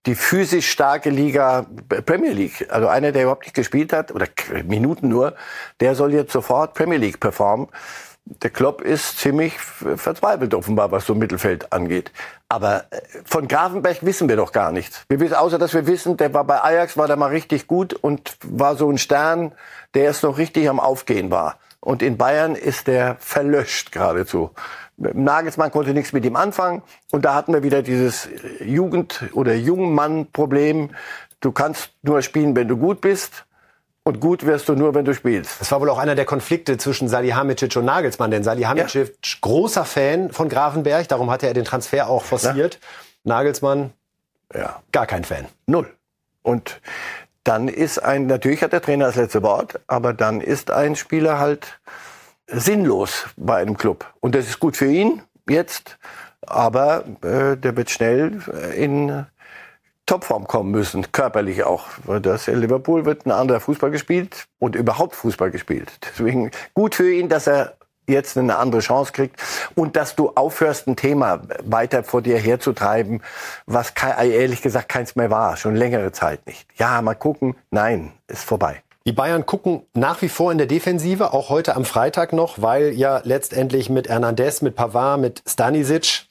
die physisch starke Liga Premier League. Also einer, der überhaupt nicht gespielt hat oder Minuten nur, der soll jetzt sofort Premier League performen. Der Klopp ist ziemlich verzweifelt offenbar, was so Mittelfeld angeht. Aber äh, von Grafenberg wissen wir doch gar nichts. Wir wissen, außer dass wir wissen, der war bei Ajax, war der mal richtig gut und war so ein Stern, der erst noch richtig am Aufgehen war. Und in Bayern ist der verlöscht geradezu. Nagelsmann konnte nichts mit ihm anfangen. Und da hatten wir wieder dieses Jugend- oder Jungmann-Problem. Du kannst nur spielen, wenn du gut bist. Und gut wirst du nur, wenn du spielst. Das war wohl auch einer der Konflikte zwischen Salihamidzic und Nagelsmann. Denn Salihamidzic, ja. großer Fan von Grafenberg, darum hatte er den Transfer auch forciert. Ja. Nagelsmann, ja. gar kein Fan. Null. Und dann ist ein, natürlich hat der Trainer das letzte Wort, aber dann ist ein Spieler halt sinnlos bei einem Club. Und das ist gut für ihn jetzt, aber äh, der wird schnell in Topform kommen müssen, körperlich auch. Das in Liverpool wird ein anderer Fußball gespielt und überhaupt Fußball gespielt. Deswegen gut für ihn, dass er jetzt eine andere Chance kriegt und dass du aufhörst, ein Thema weiter vor dir herzutreiben, was ehrlich gesagt keins mehr war, schon längere Zeit nicht. Ja, mal gucken, nein, ist vorbei. Die Bayern gucken nach wie vor in der Defensive, auch heute am Freitag noch, weil ja letztendlich mit Hernandez, mit Pavard, mit Stanisic,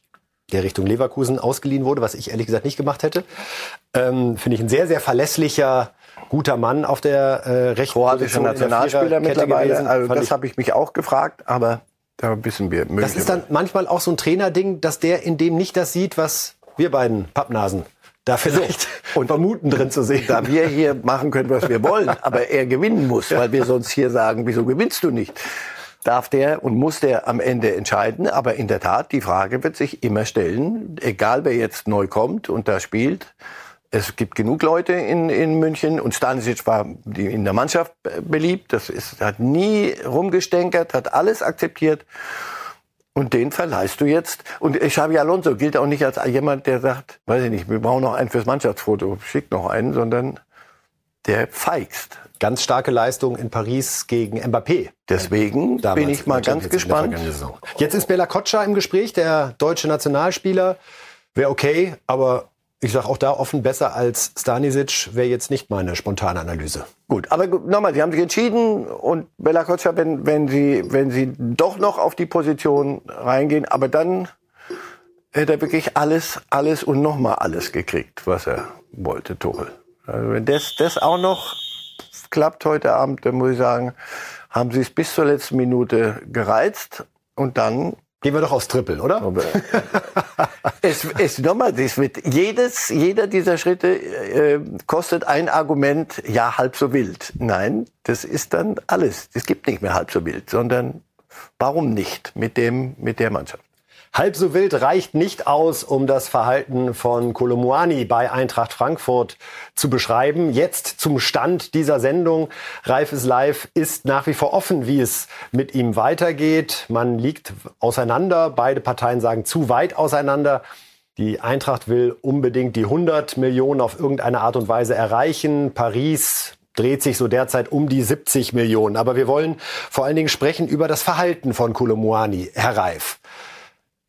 der Richtung Leverkusen ausgeliehen wurde, was ich ehrlich gesagt nicht gemacht hätte, ähm, finde ich ein sehr, sehr verlässlicher, guter Mann auf der äh, rechten Kroatischer Nationalspieler mittlerweile. Gewesen, also das habe ich mich auch gefragt, aber da wissen wir. Das ist dann manchmal auch so ein Trainerding, dass der in dem nicht das sieht, was wir beiden Pappnasen da vielleicht so. und vermuten drin zu sehen. Da wir hier machen können, was wir wollen, aber er gewinnen muss, weil wir sonst hier sagen, wieso gewinnst du nicht? Darf der und muss der am Ende entscheiden. Aber in der Tat, die Frage wird sich immer stellen, egal wer jetzt neu kommt und da spielt. Es gibt genug Leute in, in München und Stanisic war in der Mannschaft beliebt. Das ist, hat nie rumgestänkert, hat alles akzeptiert. Und den verleihst du jetzt. Und Xavi Alonso gilt auch nicht als jemand, der sagt, weiß ich nicht, wir brauchen noch einen fürs Mannschaftsfoto, schick noch einen, sondern der feigst. Ganz starke Leistung in Paris gegen Mbappé. Deswegen Damals bin ich mal ganz gespannt. Jetzt ist Bella Kotschar im Gespräch, der deutsche Nationalspieler. Wäre okay, aber ich sage auch da offen, besser als Stanisic wäre jetzt nicht meine spontane Analyse. Gut, aber nochmal, Sie haben sich entschieden und Bella Kotschap, wenn, wenn, Sie, wenn Sie doch noch auf die Position reingehen, aber dann hätte er wirklich alles, alles und nochmal alles gekriegt, was er wollte, Tuchel. Also wenn das, das auch noch klappt heute Abend, dann muss ich sagen, haben Sie es bis zur letzten Minute gereizt und dann Gehen wir doch aufs Triple, oder? [laughs] es, es, nochmal, es wird jedes, jeder dieser Schritte äh, kostet ein Argument, ja, halb so wild. Nein, das ist dann alles. Es gibt nicht mehr halb so wild, sondern warum nicht mit dem, mit der Mannschaft? Halb so wild reicht nicht aus, um das Verhalten von Kolomuani bei Eintracht Frankfurt zu beschreiben. Jetzt zum Stand dieser Sendung. Reif ist live ist nach wie vor offen, wie es mit ihm weitergeht. Man liegt auseinander. Beide Parteien sagen zu weit auseinander. Die Eintracht will unbedingt die 100 Millionen auf irgendeine Art und Weise erreichen. Paris dreht sich so derzeit um die 70 Millionen. Aber wir wollen vor allen Dingen sprechen über das Verhalten von Kolomuani, Herr Reif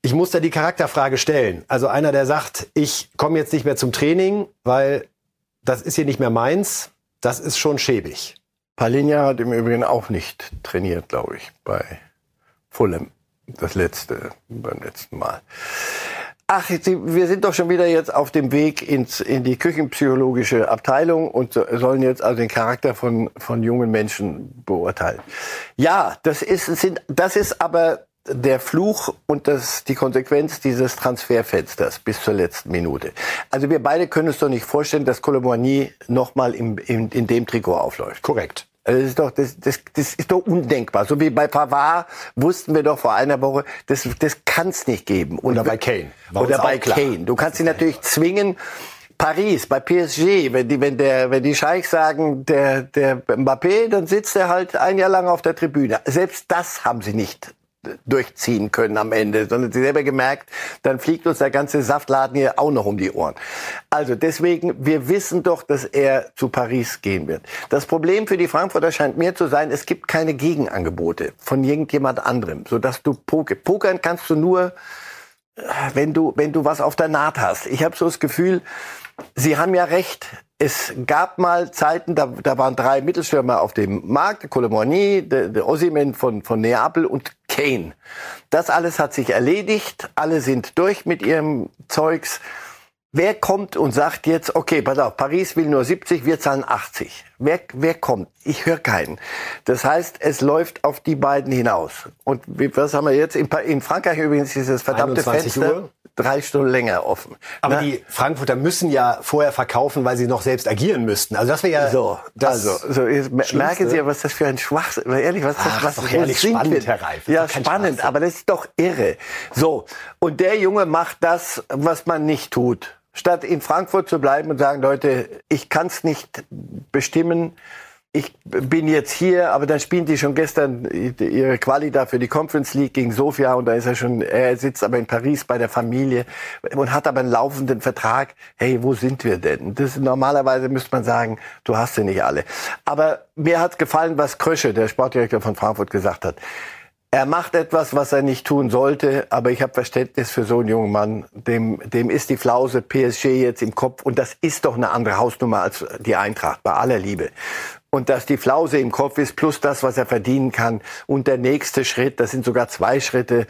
ich muss da die Charakterfrage stellen. Also einer, der sagt, ich komme jetzt nicht mehr zum Training, weil das ist hier nicht mehr meins, das ist schon schäbig. Palinja hat im Übrigen auch nicht trainiert, glaube ich, bei Fulham. Das letzte, beim letzten Mal. Ach, wir sind doch schon wieder jetzt auf dem Weg ins, in die küchenpsychologische Abteilung und sollen jetzt also den Charakter von, von jungen Menschen beurteilen. Ja, das ist, sind, das ist aber der Fluch und das, die Konsequenz dieses Transferfensters bis zur letzten Minute. Also wir beide können uns doch nicht vorstellen, dass Colomboigny nochmal in, in, in dem Trikot aufläuft. Korrekt. Also das ist doch, das, das, das ist doch undenkbar. So wie bei Pavard wussten wir doch vor einer Woche, das, das kann es nicht geben. Und oder bei Kane. War oder bei Kane. Du kannst ihn natürlich zwingen. Paris, bei PSG, wenn die, wenn der, wenn die Scheichs sagen, der, der Mbappé, dann sitzt er halt ein Jahr lang auf der Tribüne. Selbst das haben sie nicht durchziehen können am Ende, sondern sie selber gemerkt, dann fliegt uns der ganze Saftladen hier auch noch um die Ohren. Also deswegen, wir wissen doch, dass er zu Paris gehen wird. Das Problem für die Frankfurter scheint mir zu sein, es gibt keine Gegenangebote von irgendjemand anderem, sodass du poker, pokern kannst du nur, wenn du, wenn du was auf der Naht hast. Ich habe so das Gefühl, Sie haben ja recht. Es gab mal Zeiten, da, da waren drei Mittelstürmer auf dem Markt, Colomoni, der, der Osimen von, von Neapel und Kane. Das alles hat sich erledigt. Alle sind durch mit ihrem Zeugs. Wer kommt und sagt jetzt, okay, pass auf, Paris will nur 70, wir zahlen 80. Wer, wer kommt? Ich höre keinen. Das heißt, es läuft auf die beiden hinaus. Und was haben wir jetzt? In, in Frankreich übrigens dieses verdammte Fenster. Uhr? drei Stunden länger offen. Aber Na? die Frankfurter müssen ja vorher verkaufen, weil sie noch selbst agieren müssten. Also das wäre ja so. also so, merken Sie ja, was das für ein Schwachsinn. Ehrlich, was Ach, das was doch ehrlich spannend, Herr Reif. Ja, spannend, aber das ist doch irre. So und der Junge macht das, was man nicht tut. Statt in Frankfurt zu bleiben und sagen, Leute, ich kann es nicht bestimmen ich bin jetzt hier, aber dann spielen die schon gestern ihre Quali da für die Conference League gegen Sofia und da ist er schon, er sitzt aber in Paris bei der Familie und hat aber einen laufenden Vertrag. Hey, wo sind wir denn? Das normalerweise müsste man sagen, du hast sie nicht alle. Aber mir hat gefallen, was Krösche, der Sportdirektor von Frankfurt, gesagt hat. Er macht etwas, was er nicht tun sollte, aber ich habe Verständnis für so einen jungen Mann. Dem, dem ist die Flause PSG jetzt im Kopf und das ist doch eine andere Hausnummer als die Eintracht, bei aller Liebe. Und dass die Flause im Kopf ist, plus das, was er verdienen kann. Und der nächste Schritt, das sind sogar zwei Schritte,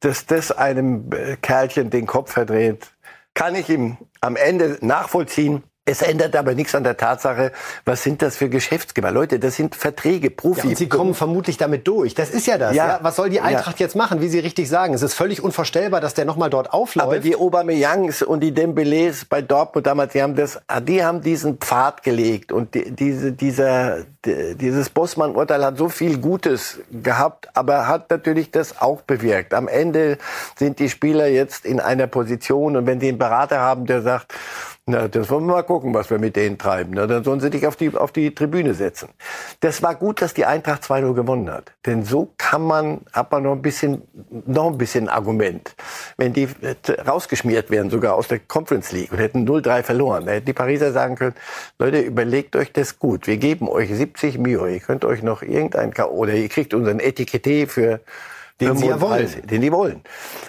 dass das einem äh, Kerlchen den Kopf verdreht, kann ich ihm am Ende nachvollziehen. Es ändert aber nichts an der Tatsache, was sind das für Geschäftsgeber? Leute, das sind Verträge, Profi. Ja, und sie kommen vermutlich damit durch. Das ist ja das. Ja. ja. Was soll die Eintracht ja. jetzt machen, wie Sie richtig sagen? Es ist völlig unvorstellbar, dass der nochmal dort aufläuft. Aber die Aubameyangs und die Dembélés bei Dortmund damals, die haben das, die haben diesen Pfad gelegt und die, diese, dieser, dieses Bossmann-Urteil hat so viel Gutes gehabt, aber hat natürlich das auch bewirkt. Am Ende sind die Spieler jetzt in einer Position und wenn sie einen Berater haben, der sagt, na, das wollen wir mal gucken, was wir mit denen treiben. Na, dann sollen sie dich auf die, auf die Tribüne setzen. Das war gut, dass die Eintracht 2-0 gewonnen hat. Denn so kann man, hat man noch ein bisschen, noch ein bisschen Argument. Wenn die äh, rausgeschmiert werden, sogar aus der Conference League und hätten 0-3 verloren, da hätten die Pariser sagen können, Leute, überlegt euch das gut. Wir geben euch 70 Mio. Ihr könnt euch noch irgendein K.O. oder ihr kriegt unseren Etikett für den sie ja wollen. Den die wollen.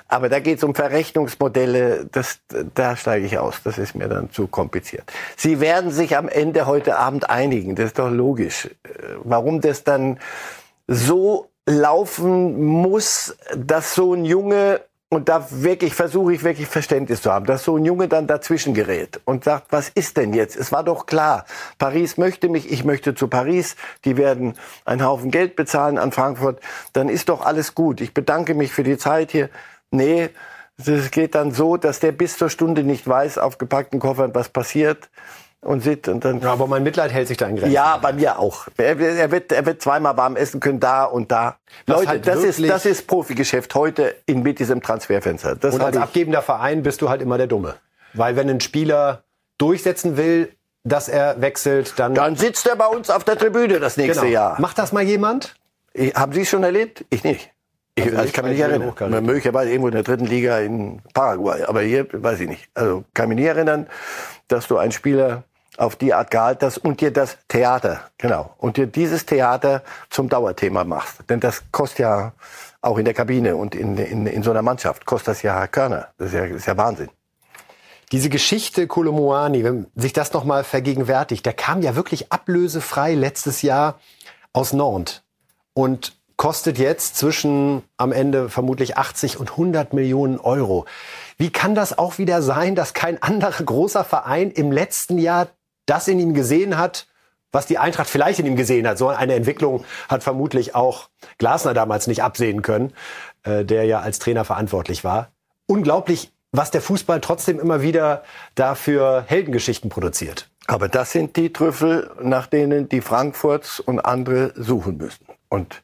Aber da geht es um Verrechnungsmodelle, das, da steige ich aus. Das ist mir dann zu kompliziert. Sie werden sich am Ende heute Abend einigen. Das ist doch logisch. Äh, warum das dann so laufen muss, dass so ein Junge und da wirklich versuche ich wirklich Verständnis zu haben, dass so ein Junge dann dazwischen gerät und sagt, was ist denn jetzt? Es war doch klar, Paris möchte mich, ich möchte zu Paris, die werden einen Haufen Geld bezahlen an Frankfurt, dann ist doch alles gut. Ich bedanke mich für die Zeit hier. Nee, es geht dann so, dass der bis zur Stunde nicht weiß, auf gepackten Koffern, was passiert und sieht und dann. Ja, aber mein Mitleid hält sich da in Grenzen. Ja, bei mir auch. Er, er, wird, er wird zweimal warm essen können, da und da. Was Leute, halt das ist, das ist Profigeschäft heute in, mit diesem Transferfenster. Das und als abgebender Verein bist du halt immer der Dumme. Weil wenn ein Spieler durchsetzen will, dass er wechselt, dann. Dann sitzt er bei uns auf der Tribüne das nächste genau. Jahr. Macht das mal jemand? Ich, haben Sie es schon erlebt? Ich nicht. Ich, also, also ich kann mich nicht erinnern. Möglicherweise irgendwo in der dritten Liga in Paraguay. Aber hier weiß ich nicht. Also kann mich nicht erinnern, dass du einen Spieler auf die Art gehalten hast und dir das Theater, genau, und dir dieses Theater zum Dauerthema machst. Denn das kostet ja auch in der Kabine und in, in, in so einer Mannschaft, kostet das ja Körner. Das ist ja, ist ja Wahnsinn. Diese Geschichte Kolomoani, wenn sich das nochmal vergegenwärtigt, der kam ja wirklich ablösefrei letztes Jahr aus Nantes und kostet jetzt zwischen am Ende vermutlich 80 und 100 Millionen Euro. Wie kann das auch wieder sein, dass kein anderer großer Verein im letzten Jahr das in ihm gesehen hat, was die Eintracht vielleicht in ihm gesehen hat. So eine Entwicklung hat vermutlich auch Glasner damals nicht absehen können, äh, der ja als Trainer verantwortlich war. Unglaublich, was der Fußball trotzdem immer wieder dafür Heldengeschichten produziert. Aber das sind die Trüffel, nach denen die Frankfurts und andere suchen müssen. Und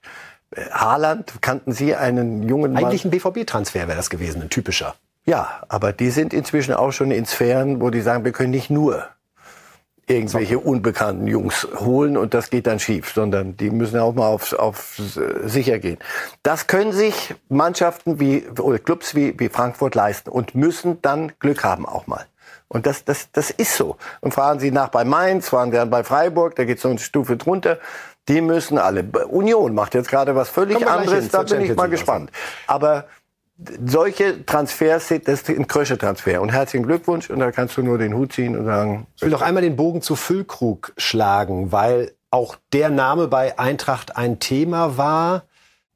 äh, Haaland, kannten Sie einen jungen Mann? Eigentlich ein BVB-Transfer wäre das gewesen, ein typischer. Ja, aber die sind inzwischen auch schon in Sphären, wo die sagen, wir können nicht nur irgendwelche unbekannten Jungs holen und das geht dann schief, sondern die müssen auch mal auf, auf sicher gehen. Das können sich Mannschaften wie oder Clubs wie, wie Frankfurt leisten und müssen dann Glück haben auch mal. Und das, das, das ist so. Und fahren Sie nach bei Mainz, fahren Sie dann bei Freiburg, da geht es so eine Stufe drunter. Die müssen alle. Union macht jetzt gerade was völlig anderes, da bin ich mal gespannt. Aber solche Transfers, das ist ein Krösche-Transfer. Und herzlichen Glückwunsch. Und da kannst du nur den Hut ziehen und sagen. Ich will noch einmal den Bogen zu Füllkrug schlagen, weil auch der Name bei Eintracht ein Thema war.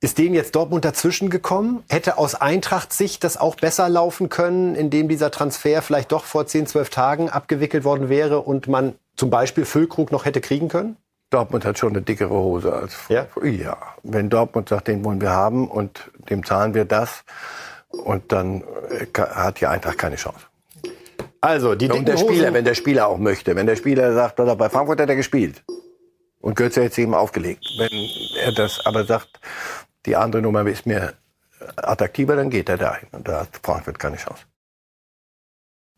Ist denen jetzt Dortmund dazwischen gekommen? Hätte aus Eintracht-Sicht das auch besser laufen können, indem dieser Transfer vielleicht doch vor 10, 12 Tagen abgewickelt worden wäre und man zum Beispiel Füllkrug noch hätte kriegen können? Dortmund hat schon eine dickere Hose als ja? ja. Wenn Dortmund sagt, den wollen wir haben und dem zahlen wir das, und dann äh, hat die Eintracht keine Chance. Also die und der Spieler, wenn der Spieler auch möchte, wenn der Spieler sagt, bei Frankfurt hat er gespielt und Götze hat ihm aufgelegt, wenn er das aber sagt, die andere Nummer ist mir attraktiver, dann geht er dahin und da hat Frankfurt keine Chance.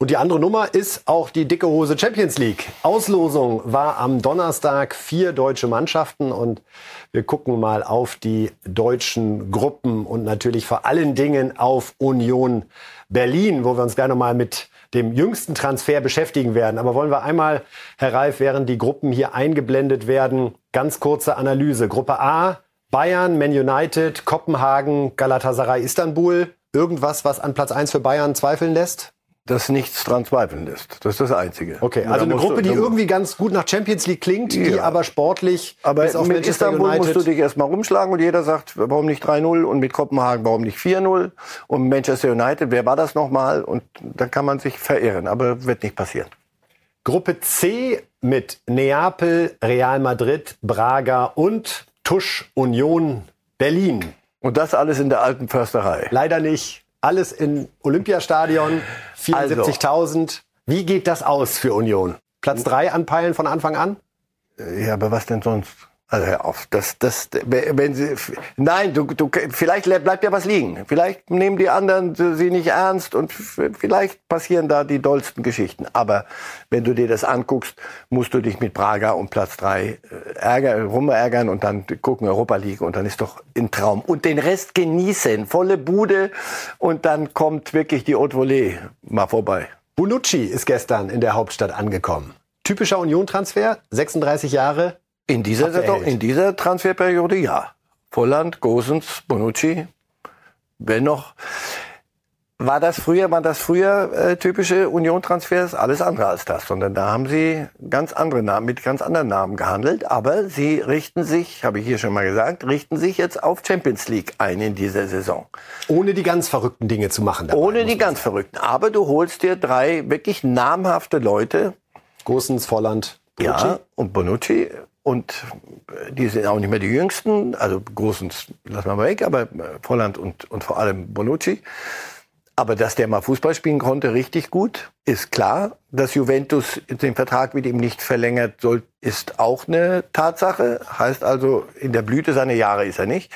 Und die andere Nummer ist auch die dicke Hose Champions League. Auslosung war am Donnerstag vier deutsche Mannschaften und wir gucken mal auf die deutschen Gruppen und natürlich vor allen Dingen auf Union Berlin, wo wir uns gerne mal mit dem jüngsten Transfer beschäftigen werden. Aber wollen wir einmal, Herr Reif, während die Gruppen hier eingeblendet werden, ganz kurze Analyse. Gruppe A Bayern, Man United, Kopenhagen, Galatasaray, Istanbul. Irgendwas, was an Platz 1 für Bayern zweifeln lässt? Dass nichts dran zweifeln lässt. Das ist das Einzige. Okay, also eine Gruppe, die irgendwie ganz gut nach Champions League klingt, ja. die aber sportlich aber bis auf mit Manchester Istanbul United musst du dich erstmal rumschlagen und jeder sagt, warum nicht 3-0 und mit Kopenhagen, warum nicht 4-0 und Manchester United, wer war das nochmal? Und da kann man sich verirren, aber wird nicht passieren. Gruppe C mit Neapel, Real Madrid, Braga und Tusch Union Berlin. Und das alles in der alten Försterei. Leider nicht. Alles im Olympiastadion, 74.000. Also. Wie geht das aus für Union? Platz drei anpeilen von Anfang an? Ja, aber was denn sonst? Also hör auf, das, das, wenn sie, nein, du, du, vielleicht bleibt ja was liegen. Vielleicht nehmen die anderen sie nicht ernst und vielleicht passieren da die dollsten Geschichten. Aber wenn du dir das anguckst, musst du dich mit Praga um Platz drei äh, ärgern, rumärgern und dann gucken Europa League und dann ist doch ein Traum. Und den Rest genießen, volle Bude und dann kommt wirklich die Haute Volée mal vorbei. Bonucci ist gestern in der Hauptstadt angekommen. Typischer Union-Transfer, 36 Jahre, in dieser Saison, in dieser Transferperiode ja. Volland, Gosens, Bonucci, wenn noch. War das früher, waren das früher äh, typische Union-Transfers? Alles andere als das, sondern da haben sie ganz andere Namen, mit ganz anderen Namen gehandelt. Aber sie richten sich, habe ich hier schon mal gesagt, richten sich jetzt auf Champions League ein in dieser Saison. Ohne die ganz verrückten Dinge zu machen. Dabei, Ohne die ganz sagen. verrückten. Aber du holst dir drei wirklich namhafte Leute. Gosens, Volland, Bonucci. Ja, und Bonucci und die sind auch nicht mehr die jüngsten, also großen lassen wir mal weg, aber Volland und, und vor allem Bonucci. Aber dass der mal Fußball spielen konnte, richtig gut, ist klar. Dass Juventus den Vertrag mit ihm nicht verlängert soll, ist auch eine Tatsache. Heißt also, in der Blüte seiner Jahre ist er nicht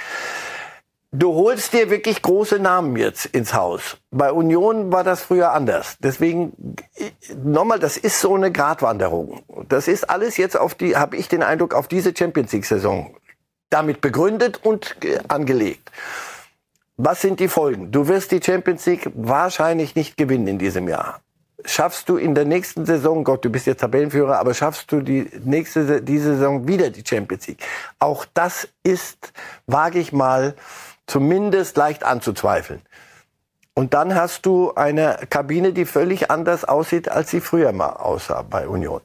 du holst dir wirklich große Namen jetzt ins Haus. Bei Union war das früher anders. Deswegen nochmal, das ist so eine Gratwanderung. Das ist alles jetzt auf die, habe ich den Eindruck, auf diese Champions League Saison damit begründet und angelegt. Was sind die Folgen? Du wirst die Champions League wahrscheinlich nicht gewinnen in diesem Jahr. Schaffst du in der nächsten Saison, Gott, du bist jetzt Tabellenführer, aber schaffst du die nächste, diese Saison wieder die Champions League? Auch das ist, wage ich mal, zumindest leicht anzuzweifeln. Und dann hast du eine Kabine, die völlig anders aussieht, als sie früher mal aussah bei Union.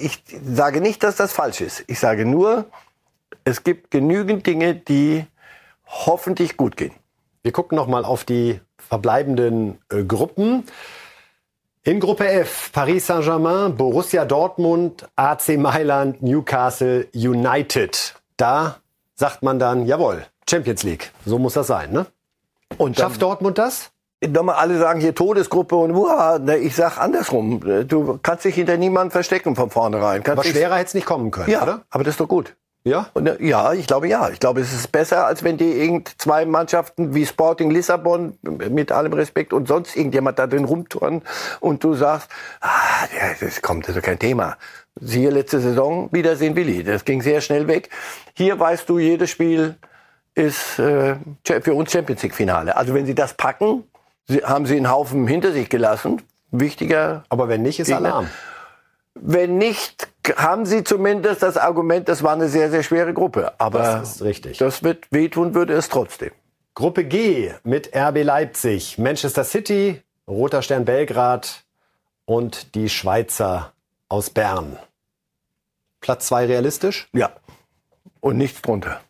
Ich sage nicht, dass das falsch ist. Ich sage nur, es gibt genügend Dinge, die hoffentlich gut gehen. Wir gucken noch mal auf die verbleibenden äh, Gruppen. In Gruppe F Paris Saint-Germain, Borussia Dortmund, AC Mailand, Newcastle United. Da sagt man dann, jawohl, Champions League. So muss das sein, ne? Und schafft Dortmund das? Nochmal alle sagen hier Todesgruppe und ne, ich sag andersrum. Du kannst dich hinter niemandem verstecken von vornherein. Kannst aber schwerer hätte es nicht kommen können, ja, oder? aber das ist doch gut. Ja? Und, äh, ja, ich glaube ja. Ich glaube, es ist besser, als wenn die irgend zwei Mannschaften wie Sporting Lissabon mit allem Respekt und sonst irgendjemand da drin rumtouren und du sagst, ah, das kommt, das ist kein Thema. Siehe letzte Saison, Wiedersehen Willi. Das ging sehr schnell weg. Hier weißt du, jedes Spiel ist äh, für uns Champions League Finale. Also wenn sie das packen, haben sie einen Haufen hinter sich gelassen. Wichtiger. Aber wenn nicht, ist Gegner. Alarm. Wenn nicht, haben sie zumindest das Argument, das war eine sehr, sehr schwere Gruppe. Aber das ist richtig. Das wird wehtun, würde es trotzdem. Gruppe G mit RB Leipzig, Manchester City, Roter Stern Belgrad und die Schweizer aus Bern. Platz zwei realistisch? Ja. Und nichts drunter.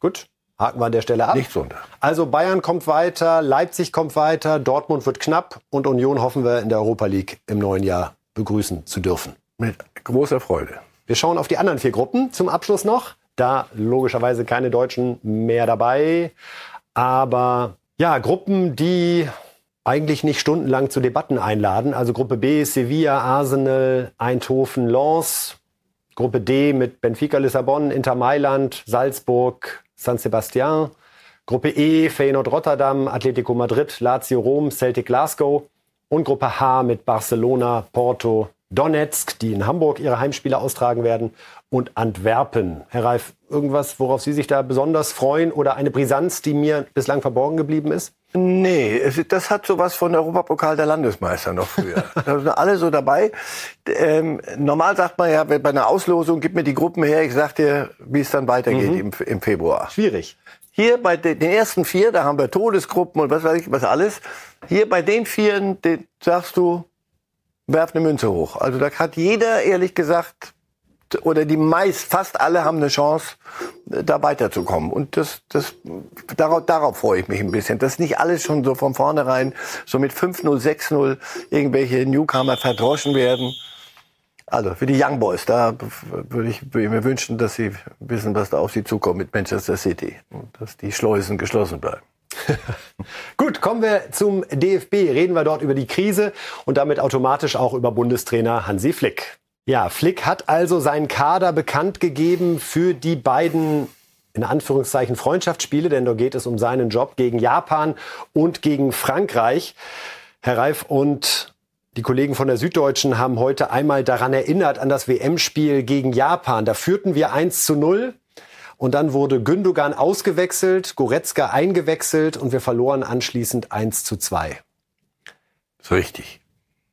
Gut. Haken wir an der Stelle ab. Nichts unter. Also Bayern kommt weiter, Leipzig kommt weiter, Dortmund wird knapp und Union hoffen wir in der Europa League im neuen Jahr begrüßen zu dürfen. Mit großer Freude. Wir schauen auf die anderen vier Gruppen zum Abschluss noch. Da logischerweise keine Deutschen mehr dabei. Aber ja, Gruppen, die eigentlich nicht stundenlang zu Debatten einladen. Also Gruppe B, Sevilla, Arsenal, Eindhoven, Lens. Gruppe D mit Benfica Lissabon, Inter Mailand, Salzburg, San Sebastian. Gruppe E, Feyenoord Rotterdam, Atletico Madrid, Lazio Rom, Celtic Glasgow. Und Gruppe H mit Barcelona, Porto, Donetsk, die in Hamburg ihre Heimspiele austragen werden, und Antwerpen. Herr Reif, irgendwas, worauf Sie sich da besonders freuen oder eine Brisanz, die mir bislang verborgen geblieben ist? Nee, es, das hat sowas von Europapokal der Landesmeister noch früher. [laughs] da sind alle so dabei. Ähm, normal sagt man ja, bei einer Auslosung, gib mir die Gruppen her, ich sag dir, wie es dann weitergeht mhm. im, im Februar. Schwierig. Hier bei den, den ersten vier, da haben wir Todesgruppen und was weiß ich, was alles. Hier bei den vieren, den sagst du, werf eine Münze hoch. Also da hat jeder, ehrlich gesagt, oder die meist, fast alle haben eine Chance, da weiterzukommen. Und das, das, darauf, darauf freue ich mich ein bisschen. Dass nicht alles schon so von vornherein so mit 5-0, 6-0 irgendwelche Newcomer verdroschen werden. Also für die Young Boys, da würde ich, würde ich mir wünschen, dass sie wissen, was da auf sie zukommt mit Manchester City. Und dass die Schleusen geschlossen bleiben. [laughs] Gut, kommen wir zum DFB. Reden wir dort über die Krise und damit automatisch auch über Bundestrainer Hansi Flick. Ja, Flick hat also seinen Kader bekannt gegeben für die beiden in Anführungszeichen Freundschaftsspiele, denn da geht es um seinen Job gegen Japan und gegen Frankreich. Herr Reif und die Kollegen von der Süddeutschen haben heute einmal daran erinnert an das WM-Spiel gegen Japan. Da führten wir 1 zu 0 und dann wurde Gündogan ausgewechselt, Goretzka eingewechselt und wir verloren anschließend 1 zu 2. So richtig.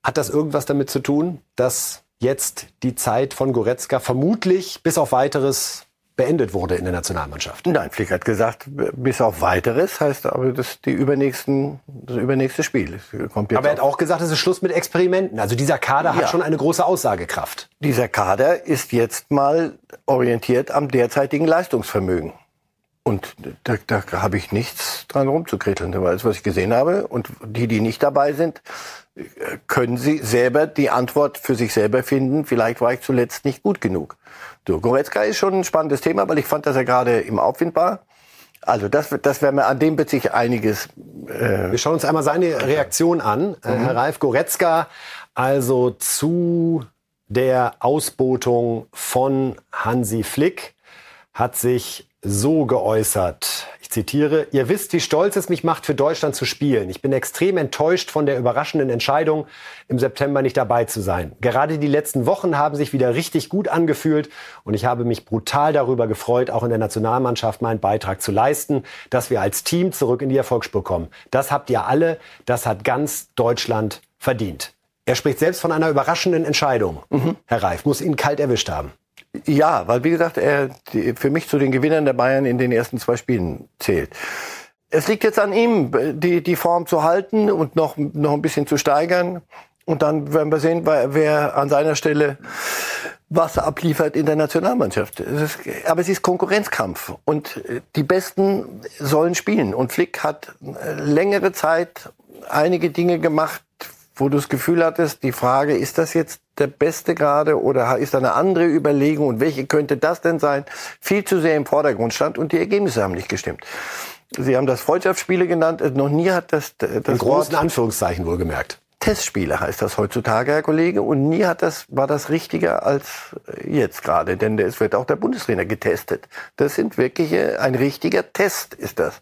Hat das irgendwas damit zu tun, dass jetzt die Zeit von Goretzka vermutlich bis auf weiteres beendet wurde in der Nationalmannschaft. Nein, Flick hat gesagt, bis auf weiteres heißt aber das die übernächsten das übernächste Spiel. aber er hat auch gesagt, es ist Schluss mit Experimenten. Also dieser Kader ja. hat schon eine große Aussagekraft. Dieser Kader ist jetzt mal orientiert am derzeitigen Leistungsvermögen. Und da, da habe ich nichts dran rumzukritteln. Das ist, was ich gesehen habe. Und die, die nicht dabei sind, können sie selber die Antwort für sich selber finden. Vielleicht war ich zuletzt nicht gut genug. So, Goretzka ist schon ein spannendes Thema, weil ich fand, dass er gerade im Aufwind war. Also das, das wäre mir an dem wird sich einiges. Äh Wir schauen uns einmal seine Reaktion an, äh, mhm. Herr Ralf Goretzka. Also zu der Ausbotung von Hansi Flick hat sich so geäußert. Ich zitiere, ihr wisst, wie stolz es mich macht, für Deutschland zu spielen. Ich bin extrem enttäuscht von der überraschenden Entscheidung, im September nicht dabei zu sein. Gerade die letzten Wochen haben sich wieder richtig gut angefühlt und ich habe mich brutal darüber gefreut, auch in der Nationalmannschaft meinen Beitrag zu leisten, dass wir als Team zurück in die Erfolgsspur kommen. Das habt ihr alle, das hat ganz Deutschland verdient. Er spricht selbst von einer überraschenden Entscheidung. Mhm. Herr Reif, muss ihn kalt erwischt haben. Ja, weil wie gesagt, er die, für mich zu den Gewinnern der Bayern in den ersten zwei Spielen zählt. Es liegt jetzt an ihm, die, die Form zu halten und noch, noch ein bisschen zu steigern. Und dann werden wir sehen, wer an seiner Stelle was abliefert in der Nationalmannschaft. Es ist, aber es ist Konkurrenzkampf und die Besten sollen spielen. Und Flick hat längere Zeit einige Dinge gemacht, wo du das Gefühl hattest, die Frage, ist das jetzt der Beste gerade oder ist da eine andere Überlegung und welche könnte das denn sein, viel zu sehr im Vordergrund stand und die Ergebnisse haben nicht gestimmt. Sie haben das Freundschaftsspiele genannt. Noch nie hat das, das In großen Wort Anführungszeichen wohlgemerkt. Testspiele heißt das heutzutage, Herr Kollege. Und nie hat das, war das richtiger als jetzt gerade. Denn es wird auch der Bundestrainer getestet. Das sind wirklich, ein richtiger Test ist das.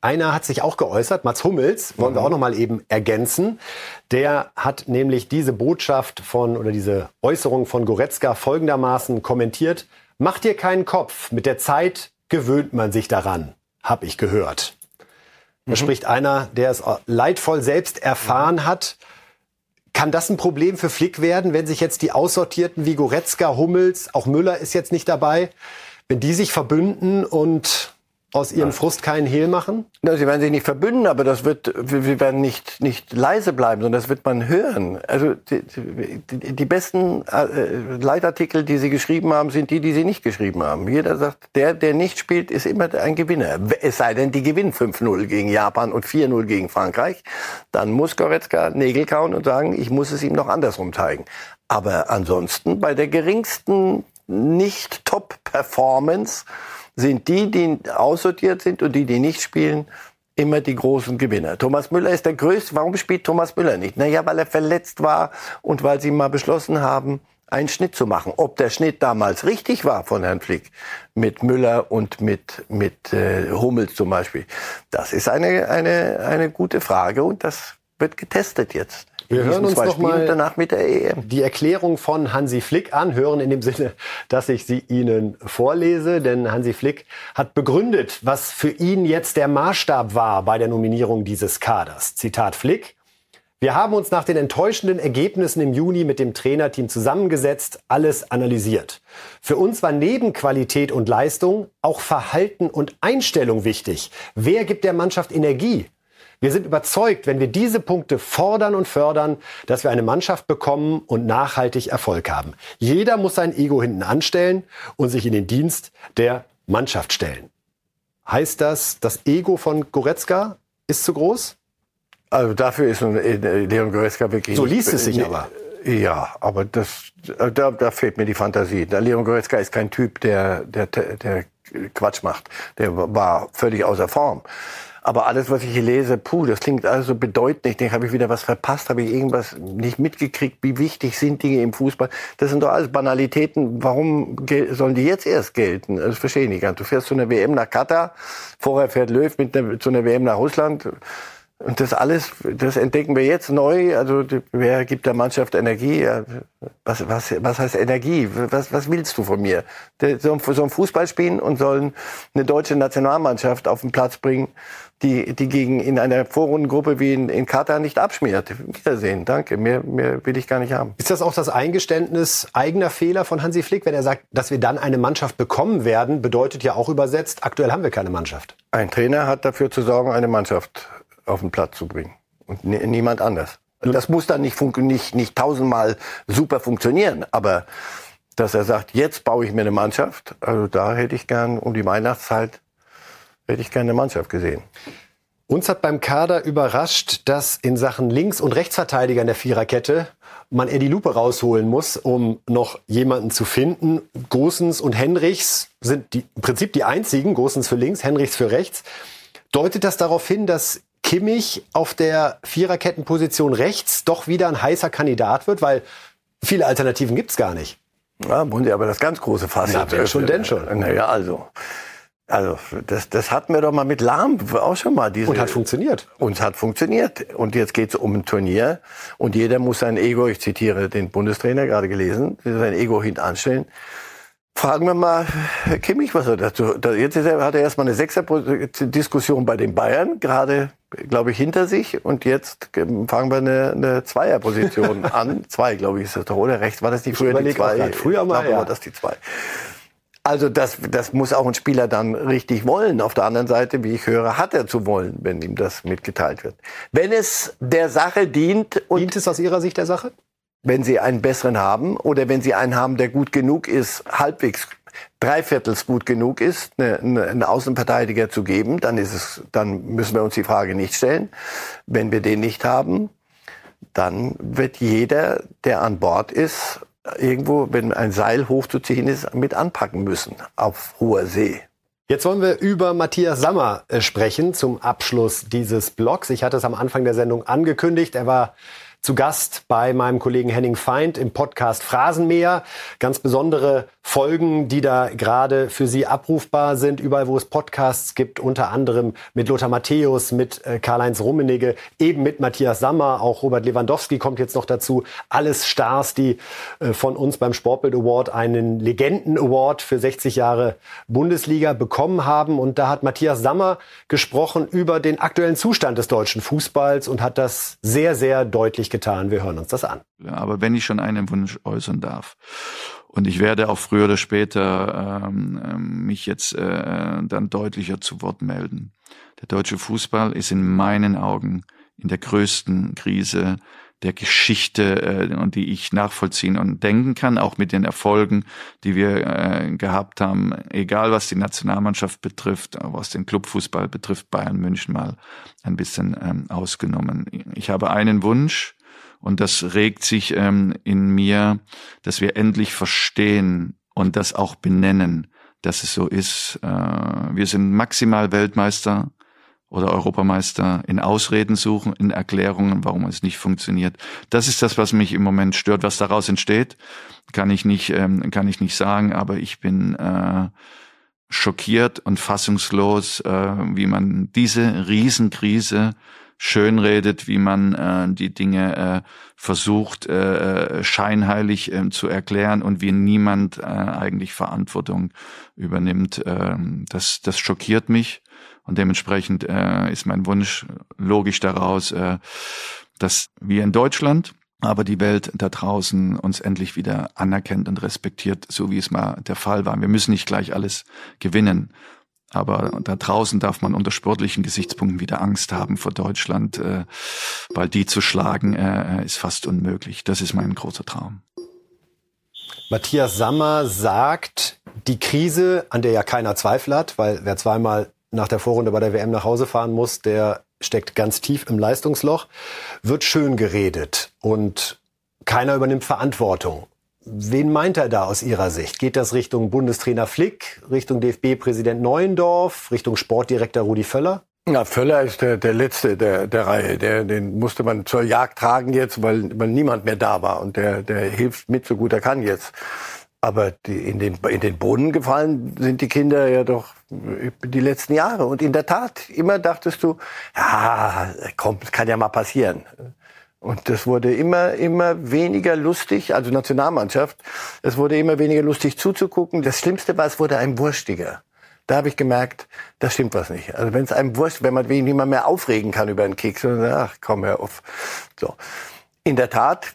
Einer hat sich auch geäußert, Mats Hummels, wollen wir mhm. auch noch mal eben ergänzen. Der hat nämlich diese Botschaft von oder diese Äußerung von Goretzka folgendermaßen kommentiert: Mach dir keinen Kopf, mit der Zeit gewöhnt man sich daran, hab ich gehört. Da mhm. spricht einer, der es leidvoll selbst erfahren hat. Kann das ein Problem für Flick werden, wenn sich jetzt die Aussortierten wie Goretzka, Hummels, auch Müller ist jetzt nicht dabei, wenn die sich verbünden und aus ihrem Frust keinen Hehl machen? Na, sie werden sich nicht verbünden, aber das wird, sie werden nicht, nicht leise bleiben, sondern das wird man hören. Also die, die, die besten äh, Leitartikel, die sie geschrieben haben, sind die, die sie nicht geschrieben haben. Jeder sagt, der, der nicht spielt, ist immer ein Gewinner. Es sei denn, die gewinnen 5-0 gegen Japan und 4-0 gegen Frankreich. Dann muss Goretzka Nägel kauen und sagen, ich muss es ihm noch andersrum zeigen. Aber ansonsten bei der geringsten Nicht-Top-Performance sind die, die aussortiert sind und die, die nicht spielen, immer die großen Gewinner. Thomas Müller ist der größte. Warum spielt Thomas Müller nicht? Naja, weil er verletzt war und weil sie mal beschlossen haben, einen Schnitt zu machen. Ob der Schnitt damals richtig war von Herrn Flick mit Müller und mit, mit äh, Hummels zum Beispiel, das ist eine, eine, eine gute Frage und das wird getestet jetzt. Wir hören uns noch mal danach mit der EM. die Erklärung von Hansi Flick an, hören in dem Sinne, dass ich sie Ihnen vorlese, denn Hansi Flick hat begründet, was für ihn jetzt der Maßstab war bei der Nominierung dieses Kaders. Zitat Flick. Wir haben uns nach den enttäuschenden Ergebnissen im Juni mit dem Trainerteam zusammengesetzt, alles analysiert. Für uns war neben Qualität und Leistung auch Verhalten und Einstellung wichtig. Wer gibt der Mannschaft Energie? Wir sind überzeugt, wenn wir diese Punkte fordern und fördern, dass wir eine Mannschaft bekommen und nachhaltig Erfolg haben. Jeder muss sein Ego hinten anstellen und sich in den Dienst der Mannschaft stellen. Heißt das, das Ego von Goretzka ist zu groß? Also dafür ist äh, Leon Goretzka wirklich. So liest es sich aber. Ja, aber das, da, da fehlt mir die Fantasie. Der Leon Goretzka ist kein Typ, der, der, der Quatsch macht. Der war völlig außer Form. Aber alles, was ich hier lese, puh, das klingt alles so bedeutend. Ich denke, habe ich wieder was verpasst? Habe ich irgendwas nicht mitgekriegt? Wie wichtig sind Dinge im Fußball? Das sind doch alles Banalitäten. Warum sollen die jetzt erst gelten? Das verstehe ich nicht ganz. Du fährst zu einer WM nach Katar, vorher fährt Löw mit einer, zu einer WM nach Russland. Und das alles, das entdecken wir jetzt neu. Also wer gibt der Mannschaft Energie? Was, was, was heißt Energie? Was, was willst du von mir? Die sollen, sollen Fußball spielen und sollen eine deutsche Nationalmannschaft auf den Platz bringen, die, die gegen in einer Vorrundengruppe wie in, in Katar nicht abschmiert. Wiedersehen, danke. Mehr, mehr will ich gar nicht haben. Ist das auch das Eingeständnis eigener Fehler von Hansi Flick, wenn er sagt, dass wir dann eine Mannschaft bekommen werden, bedeutet ja auch übersetzt, aktuell haben wir keine Mannschaft. Ein Trainer hat dafür zu sorgen, eine Mannschaft auf den Platz zu bringen. Und niemand anders. Das muss dann nicht, nicht, nicht tausendmal super funktionieren, aber dass er sagt, jetzt baue ich mir eine Mannschaft, also da hätte ich gern um die Weihnachtszeit, hätte ich gerne eine Mannschaft gesehen. Uns hat beim Kader überrascht, dass in Sachen Links- und Rechtsverteidiger in der Viererkette man eher die Lupe rausholen muss, um noch jemanden zu finden. Gosens und Henrichs sind die, im Prinzip die einzigen, Gosens für links, Henrichs für rechts. Deutet das darauf hin, dass Kimmich auf der Viererkettenposition rechts doch wieder ein heißer Kandidat wird, weil viele Alternativen gibt's gar nicht. Ja, Sie aber das ganz große Fass. Na, wenn schon, denn schon. Naja, also. Also, das, das hatten wir doch mal mit Lahm auch schon mal. Diese, und hat funktioniert. Und hat funktioniert. Und jetzt geht's um ein Turnier. Und jeder muss sein Ego, ich zitiere den Bundestrainer gerade gelesen, sein Ego hintanstellen. Fragen wir mal Kimmich, was er dazu. Jetzt hat er erstmal eine Sechser-Diskussion bei den Bayern, gerade, glaube ich, hinter sich. Und jetzt fangen wir eine, eine Zweierposition [laughs] an. Zwei, glaube ich, ist das doch, oder? Recht war das die früher die zwei? Früher mal, ja. war das die zwei. Also das, das muss auch ein Spieler dann richtig wollen. Auf der anderen Seite, wie ich höre, hat er zu wollen, wenn ihm das mitgeteilt wird. Wenn es der Sache dient. Und dient es aus Ihrer Sicht der Sache? wenn sie einen besseren haben oder wenn sie einen haben, der gut genug ist, halbwegs dreiviertels gut genug ist, eine, eine, einen Außenverteidiger zu geben, dann ist es, dann müssen wir uns die Frage nicht stellen. Wenn wir den nicht haben, dann wird jeder, der an Bord ist, irgendwo, wenn ein Seil hochzuziehen ist, mit anpacken müssen auf hoher See. Jetzt wollen wir über Matthias Sammer äh, sprechen zum Abschluss dieses Blogs. Ich hatte es am Anfang der Sendung angekündigt. Er war zu Gast bei meinem Kollegen Henning Feind im Podcast Phrasenmäher. Ganz besondere Folgen, die da gerade für Sie abrufbar sind, überall wo es Podcasts gibt, unter anderem mit Lothar Matthäus, mit äh, Karl-Heinz Rummenigge, eben mit Matthias Sammer, auch Robert Lewandowski kommt jetzt noch dazu. Alles Stars, die äh, von uns beim Sportbild Award einen Legenden Award für 60 Jahre Bundesliga bekommen haben. Und da hat Matthias Sammer gesprochen über den aktuellen Zustand des deutschen Fußballs und hat das sehr, sehr deutlich getan. Wir hören uns das an. Aber wenn ich schon einen Wunsch äußern darf, und ich werde auch früher oder später ähm, ähm, mich jetzt äh, dann deutlicher zu Wort melden. Der deutsche Fußball ist in meinen Augen in der größten Krise der Geschichte äh, und die ich nachvollziehen und denken kann, auch mit den Erfolgen, die wir äh, gehabt haben, egal was die Nationalmannschaft betrifft, was den Clubfußball betrifft, Bayern München mal ein bisschen ähm, ausgenommen. Ich habe einen Wunsch, und das regt sich ähm, in mir, dass wir endlich verstehen und das auch benennen, dass es so ist. Äh, wir sind maximal Weltmeister oder Europameister in Ausreden suchen, in Erklärungen, warum es nicht funktioniert. Das ist das, was mich im Moment stört. Was daraus entsteht, kann ich nicht, ähm, kann ich nicht sagen, aber ich bin äh, schockiert und fassungslos, äh, wie man diese Riesenkrise schönredet, wie man äh, die Dinge äh, versucht äh, äh scheinheilig äh, zu erklären und wie niemand äh, eigentlich Verantwortung übernimmt. Äh, das, das schockiert mich und dementsprechend äh, ist mein Wunsch logisch daraus, äh, dass wir in Deutschland aber die Welt da draußen uns endlich wieder anerkennt und respektiert, so wie es mal der Fall war. Wir müssen nicht gleich alles gewinnen, aber da draußen darf man unter sportlichen Gesichtspunkten wieder Angst haben vor Deutschland, äh, weil die zu schlagen äh, ist fast unmöglich. Das ist mein großer Traum. Matthias Sammer sagt, die Krise, an der ja keiner Zweifel hat, weil wer zweimal nach der Vorrunde bei der WM nach Hause fahren muss, der steckt ganz tief im Leistungsloch, wird schön geredet und keiner übernimmt Verantwortung. Wen meint er da aus Ihrer Sicht? Geht das Richtung Bundestrainer Flick, Richtung DFB-Präsident Neuendorf, Richtung Sportdirektor Rudi Völler? Ja, Völler ist der, der letzte der, der Reihe. Der, den musste man zur Jagd tragen jetzt, weil, weil niemand mehr da war. Und der, der hilft mit, so gut er kann jetzt. Aber die, in, den, in den Boden gefallen sind die Kinder ja doch die letzten Jahre. Und in der Tat, immer dachtest du, ja, komm, das kann ja mal passieren. Und das wurde immer, immer weniger lustig, also Nationalmannschaft, es wurde immer weniger lustig zuzugucken. Das Schlimmste war, es wurde einem wurstiger. Da habe ich gemerkt, da stimmt was nicht. Also wenn es einem wurscht, wenn man niemand mehr aufregen kann über einen Kick, sondern ach komm hör auf. So. In der Tat.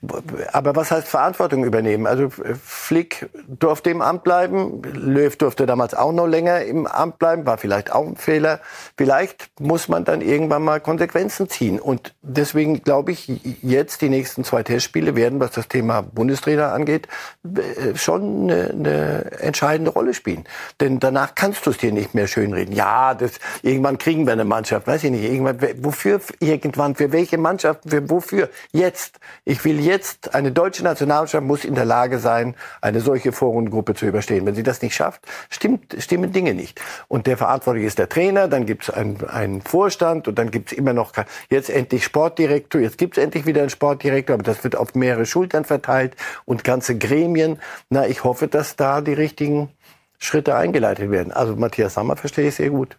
Aber was heißt Verantwortung übernehmen? Also Flick durfte im Amt bleiben. Löw durfte damals auch noch länger im Amt bleiben. War vielleicht auch ein Fehler. Vielleicht muss man dann irgendwann mal Konsequenzen ziehen. Und deswegen glaube ich, jetzt die nächsten zwei Testspiele werden, was das Thema Bundestrainer angeht, äh, schon eine, eine entscheidende Rolle spielen. Denn danach kannst du es dir nicht mehr schönreden. Ja, das, irgendwann kriegen wir eine Mannschaft. Weiß ich nicht. Irgendwann, wofür irgendwann? Für welche Mannschaft? Für, wofür? Jetzt. Ich will jetzt, eine deutsche Nationalmannschaft muss in der Lage sein, eine solche Vorrundengruppe zu überstehen. Wenn sie das nicht schafft, stimmt, stimmen Dinge nicht. Und der Verantwortliche ist der Trainer, dann gibt es einen, einen Vorstand und dann gibt es immer noch jetzt endlich Sportdirektor, jetzt gibt es endlich wieder einen Sportdirektor, aber das wird auf mehrere Schultern verteilt und ganze Gremien. Na, ich hoffe, dass da die richtigen Schritte eingeleitet werden. Also Matthias Sammer verstehe ich sehr gut.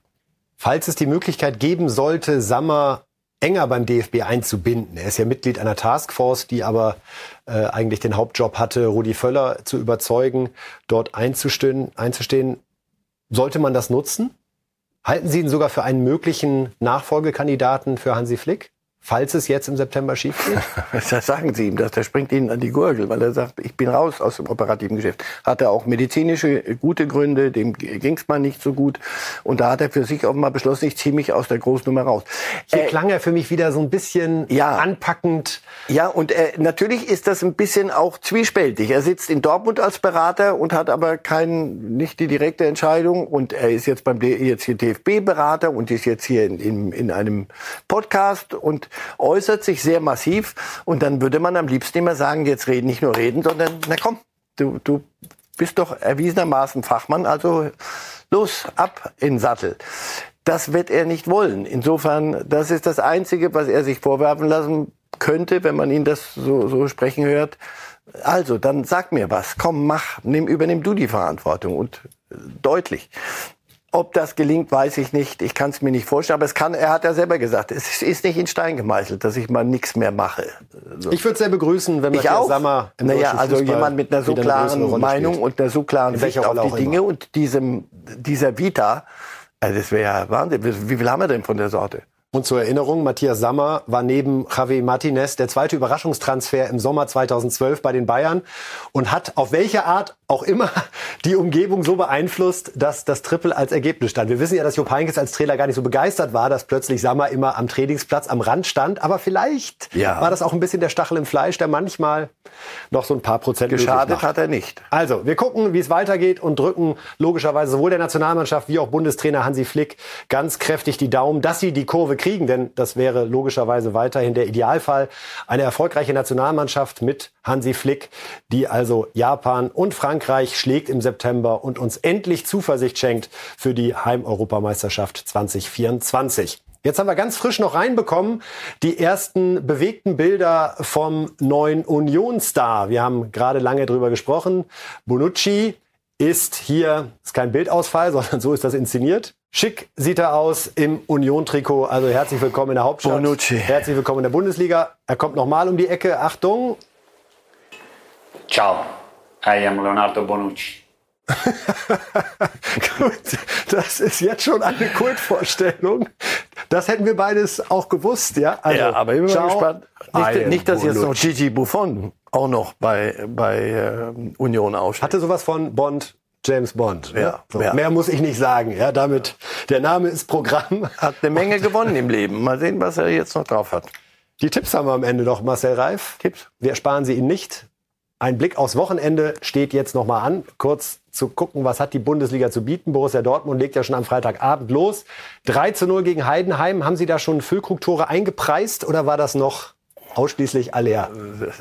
Falls es die Möglichkeit geben sollte, Sammer enger beim DFB einzubinden. Er ist ja Mitglied einer Taskforce, die aber äh, eigentlich den Hauptjob hatte, Rudi Völler zu überzeugen, dort einzustehen, einzustehen. Sollte man das nutzen? Halten Sie ihn sogar für einen möglichen Nachfolgekandidaten für Hansi Flick? Falls es jetzt im September schief geht? [laughs] Das sagen Sie ihm, dass der springt Ihnen an die Gurgel, weil er sagt, ich bin raus aus dem operativen Geschäft. Hat er auch medizinische gute Gründe, dem ging es mal nicht so gut. Und da hat er für sich auch mal beschlossen, ich ziehe mich aus der Großnummer raus. Hier äh, klang er für mich wieder so ein bisschen ja, anpackend. Ja, und äh, natürlich ist das ein bisschen auch zwiespältig. Er sitzt in Dortmund als Berater und hat aber kein, nicht die direkte Entscheidung. Und er ist jetzt beim jetzt hier DFB-Berater und ist jetzt hier in, in, in einem Podcast und äußert sich sehr massiv. Und dann würde man am liebsten immer sagen, jetzt reden, nicht nur reden, sondern, na komm, du, du bist doch erwiesenermaßen Fachmann, also los, ab in Sattel. Das wird er nicht wollen. Insofern, das ist das Einzige, was er sich vorwerfen lassen könnte, wenn man ihn das so, so sprechen hört. Also, dann sag mir was. Komm, mach, nimm, übernimm du die Verantwortung und äh, deutlich. Ob das gelingt, weiß ich nicht. Ich kann es mir nicht vorstellen. Aber es kann, er hat ja selber gesagt, es ist nicht in Stein gemeißelt, dass ich mal nichts mehr mache. So. Ich würde es sehr begrüßen, wenn Matthias auch. Sammer im naja, also jemand mit einer so klaren Meinung spielt. und einer so klaren Sicht auf die Dinge immer. und diesem, dieser Vita, also das wäre ja Wahnsinn. Wie viel haben wir denn von der Sorte? Und zur Erinnerung, Matthias Sammer war neben Javi Martinez der zweite Überraschungstransfer im Sommer 2012 bei den Bayern und hat auf welche Art auch immer die Umgebung so beeinflusst, dass das Triple als Ergebnis stand. Wir wissen ja, dass Jupp Heynckes als Trainer gar nicht so begeistert war, dass plötzlich Sammer immer am Trainingsplatz am Rand stand. Aber vielleicht ja. war das auch ein bisschen der Stachel im Fleisch, der manchmal noch so ein paar Prozent Geschadet hat er nicht. Also, wir gucken, wie es weitergeht und drücken logischerweise sowohl der Nationalmannschaft wie auch Bundestrainer Hansi Flick ganz kräftig die Daumen, dass sie die Kurve kriegen, denn das wäre logischerweise weiterhin der Idealfall. Eine erfolgreiche Nationalmannschaft mit Hansi Flick, die also Japan und Frankreich schlägt im September und uns endlich Zuversicht schenkt für die Heimeuropameisterschaft 2024. Jetzt haben wir ganz frisch noch reinbekommen die ersten bewegten Bilder vom neuen Union-Star. Wir haben gerade lange drüber gesprochen. Bonucci ist hier, ist kein Bildausfall, [laughs] sondern so ist das inszeniert. Schick sieht er aus im Union-Trikot. Also herzlich willkommen in der Hauptstadt. Bonucci. Herzlich willkommen in der Bundesliga. Er kommt nochmal um die Ecke. Achtung. Ciao, I am Leonardo Bonucci. [laughs] Gut, das ist jetzt schon eine Kultvorstellung. Das hätten wir beides auch gewusst, ja? Also, ja, aber ich bin mal ciao, gespannt. I Nicht, nicht dass jetzt noch. Gigi Buffon auch noch bei, bei äh, Union aufsteht. Hatte sowas von Bond, James Bond. ne? Ja, so, ja. Mehr muss ich nicht sagen. Ja, damit, der Name ist Programm. [laughs] Hat eine Menge gewonnen im Leben. Mal sehen, was er jetzt noch drauf hat. Die Tipps haben wir am Ende noch, Marcel Reif. Tipps? Wir ersparen sie Ihnen nicht. Ein Blick aufs Wochenende steht jetzt noch mal an. Kurz zu gucken, was hat die Bundesliga zu bieten. Borussia Dortmund legt ja schon am Freitagabend los. 3 zu 0 gegen Heidenheim. Haben Sie da schon Füllkrug-Tore eingepreist oder war das noch ausschließlich Aller?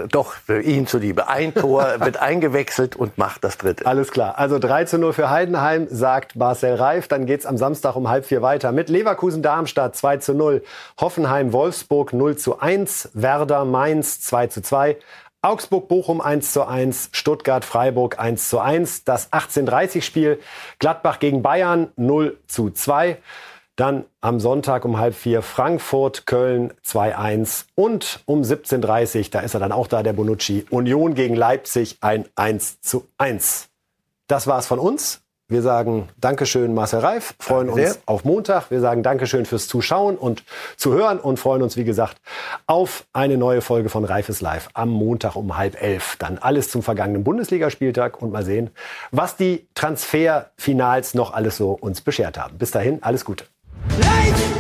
Doch, für ihn zuliebe. Ein Tor [laughs] wird eingewechselt und macht das dritte. Alles klar. Also 3 zu 0 für Heidenheim, sagt Marcel Reif. Dann geht's am Samstag um halb vier weiter mit Leverkusen-Darmstadt 2 zu 0, Hoffenheim-Wolfsburg 0 zu 1, Werder-Mainz 2 zu 2, Augsburg-Bochum 1 zu 1, Stuttgart-Freiburg 1 zu 1, das 18.30-Spiel Gladbach gegen Bayern 0 zu 2. Dann am Sonntag um halb vier Frankfurt, Köln 2-1 und um 17.30 da ist er dann auch da, der Bonucci, Union gegen Leipzig ein 1 zu 1. Das war's von uns. Wir sagen Dankeschön, Marcel Reif, freuen Danke uns sehr. auf Montag. Wir sagen Dankeschön fürs Zuschauen und Zuhören und freuen uns, wie gesagt, auf eine neue Folge von Reifes Live am Montag um halb elf. Dann alles zum vergangenen Bundesligaspieltag und mal sehen, was die Transferfinals noch alles so uns beschert haben. Bis dahin, alles Gute. Light!